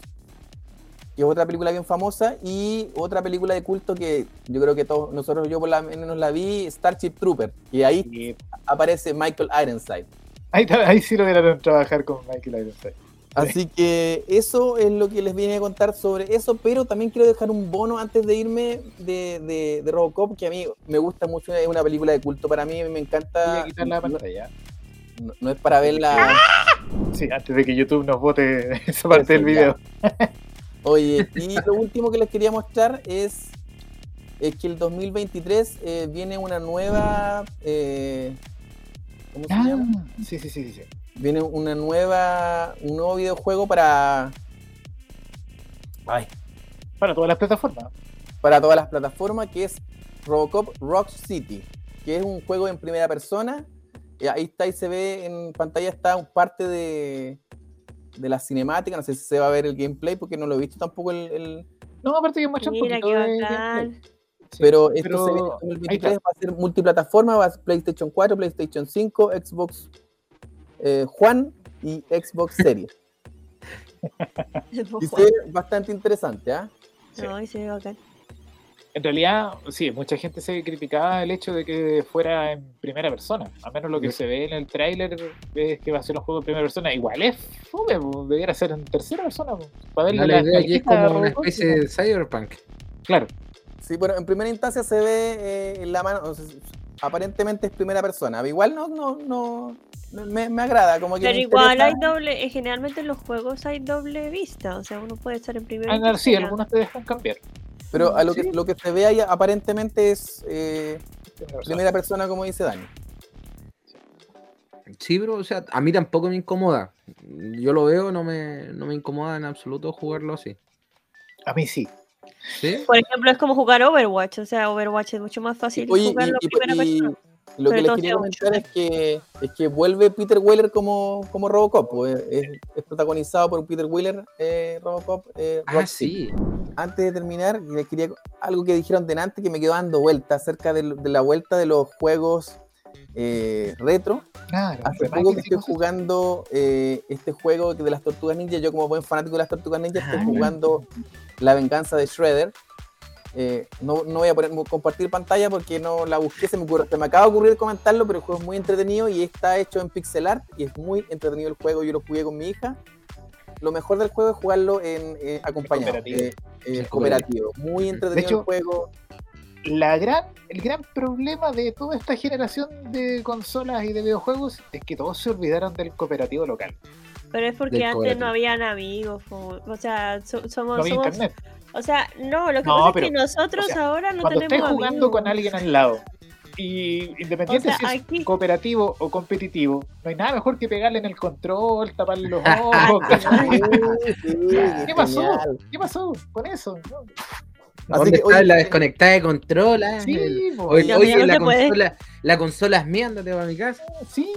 que es otra película bien famosa, y otra película de culto que yo creo que todos nosotros, yo por lo menos la vi, Starship Trooper, y ahí aparece Michael Ironside. ahí, ahí sí lograron trabajar con Michael Ironside. Así que eso es lo que les vine a contar sobre eso, pero también quiero dejar un bono antes de irme de, de, de Robocop, que a mí me gusta mucho, es una película de culto para mí, me Voy encanta. a quitar la pantalla. no- no es para verla. Sí, antes de que YouTube nos vote esa parte del video. Oye, y lo último que les quería mostrar es, es que el 2023 eh, viene una nueva. eh, ¿Cómo se llama? Ah, sí, sí, sí, sí, sí. Viene una nueva, un nuevo videojuego para, ay, Para todas las plataformas. para todas las plataformas, que es Robocop Rock City, que es un juego en primera persona. Ahí está, y se ve en pantalla, está un parte de, de la cinemática. No sé si se va a ver el gameplay, porque no lo he visto tampoco el- el, No, aparte que muestra un Mira poquito de gameplay. Sí, Pero esto pero se ve en ahí 2023 está. va a ser multiplataforma, va a ser PlayStation 4, PlayStation 5, Xbox eh, Juan y Xbox Series. Y se ve bastante interesante, ¿ah? Sí. No, y se ve bacán. En realidad, sí, mucha gente se criticaba el hecho de que fuera en primera persona. Al menos lo que se ve en el tráiler es que va a ser un juego en primera persona. Igual es fome, debiera ser en tercera persona. Para No, la la idea aquí es como una especie de cyberpunk. Claro, Sí, bueno, en primera instancia se ve eh, en la mano, o sea, aparentemente es primera persona. Igual no, no, no, me, me agrada, como que Pero igual interesa. hay doble, eh, generalmente en los juegos hay doble vista, o sea, uno puede estar en primera Ah, sí, algunos te dejan cambiar. Pero a lo, Sí. que, lo que se ve ahí aparentemente es eh, Primera persona. primera persona, como dice Dani. Sí, pero o sea, a mí tampoco me incomoda. Yo lo veo, no me, no me incomoda en absoluto jugarlo así. A mí sí. ¿Sí? Por ejemplo, es como jugar Overwatch, o sea, Overwatch es mucho más fácil Oye, jugarlo y, en primera y- persona. Lo que les quería comentar es que, es que vuelve Peter Weller como, como Robocop. Es, es protagonizado por Peter Weller, eh, Robocop. eh, Ah, sí. Antes de terminar, les quería algo que dijeron delante que me quedó dando vuelta acerca de, de la vuelta de los juegos eh, retro. Claro, Hace poco que estoy jugando eh, este juego de las Tortugas Ninja. Yo como buen fanático de las Tortugas Ninja estoy Ah, jugando La Venganza de Shredder. Eh, no, no voy a poner, compartir pantalla porque no la busqué, se me, ocurre- se me acaba de ocurrir comentarlo, pero el juego es muy entretenido y está hecho en pixel art y es muy entretenido el juego. Yo lo jugué con mi hija. Lo mejor del juego es jugarlo en eh, acompañado, cooperativo. eh, eh, Sí, cooperativo. Muy entretenido De hecho, el juego. La gran, el gran problema de toda esta generación de consolas y de videojuegos es que todos se olvidaron del cooperativo local. Pero es porque antes cooperativo. no habían amigos, o sea, so- somos, No había somos- internet. O sea, no, lo que No, pasa pero, es que nosotros o sea, ahora no Cuando estés tenemos jugando amigos. con alguien al lado Y independiente O sea, si es aquí- cooperativo o competitivo, no hay nada mejor que pegarle en el control, taparle los ojos. ¿Qué pasó? Genial. ¿Qué pasó con eso? No. Así ¿Dónde que, está oye, la eh, desconectada de control? ah? Sí, El- Oye, la, consola, la consola es mía, para mi casa. sí,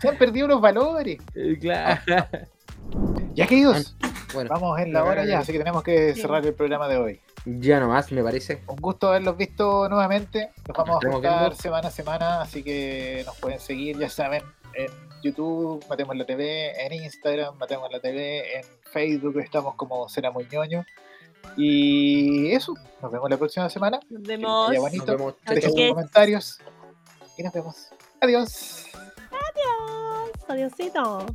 se han perdido los valores. Claro. Ya queridos, Bueno, vamos en la hora ya, así que tenemos que cerrar el programa de hoy. ya nomás, me parece. Un gusto haberlos visto nuevamente. Nos vamos a juntar semana a semana, así que nos pueden seguir, ya saben, en YouTube, Matemos la TV, en Instagram, Matemos la TV, en Facebook estamos como Será Muy Ñoño. Y eso, nos vemos la próxima semana. Nos vemos. vaya bonito. Nos vemos. Dejen sus comentarios y nos vemos. Adiós. Adiós. Adiósito.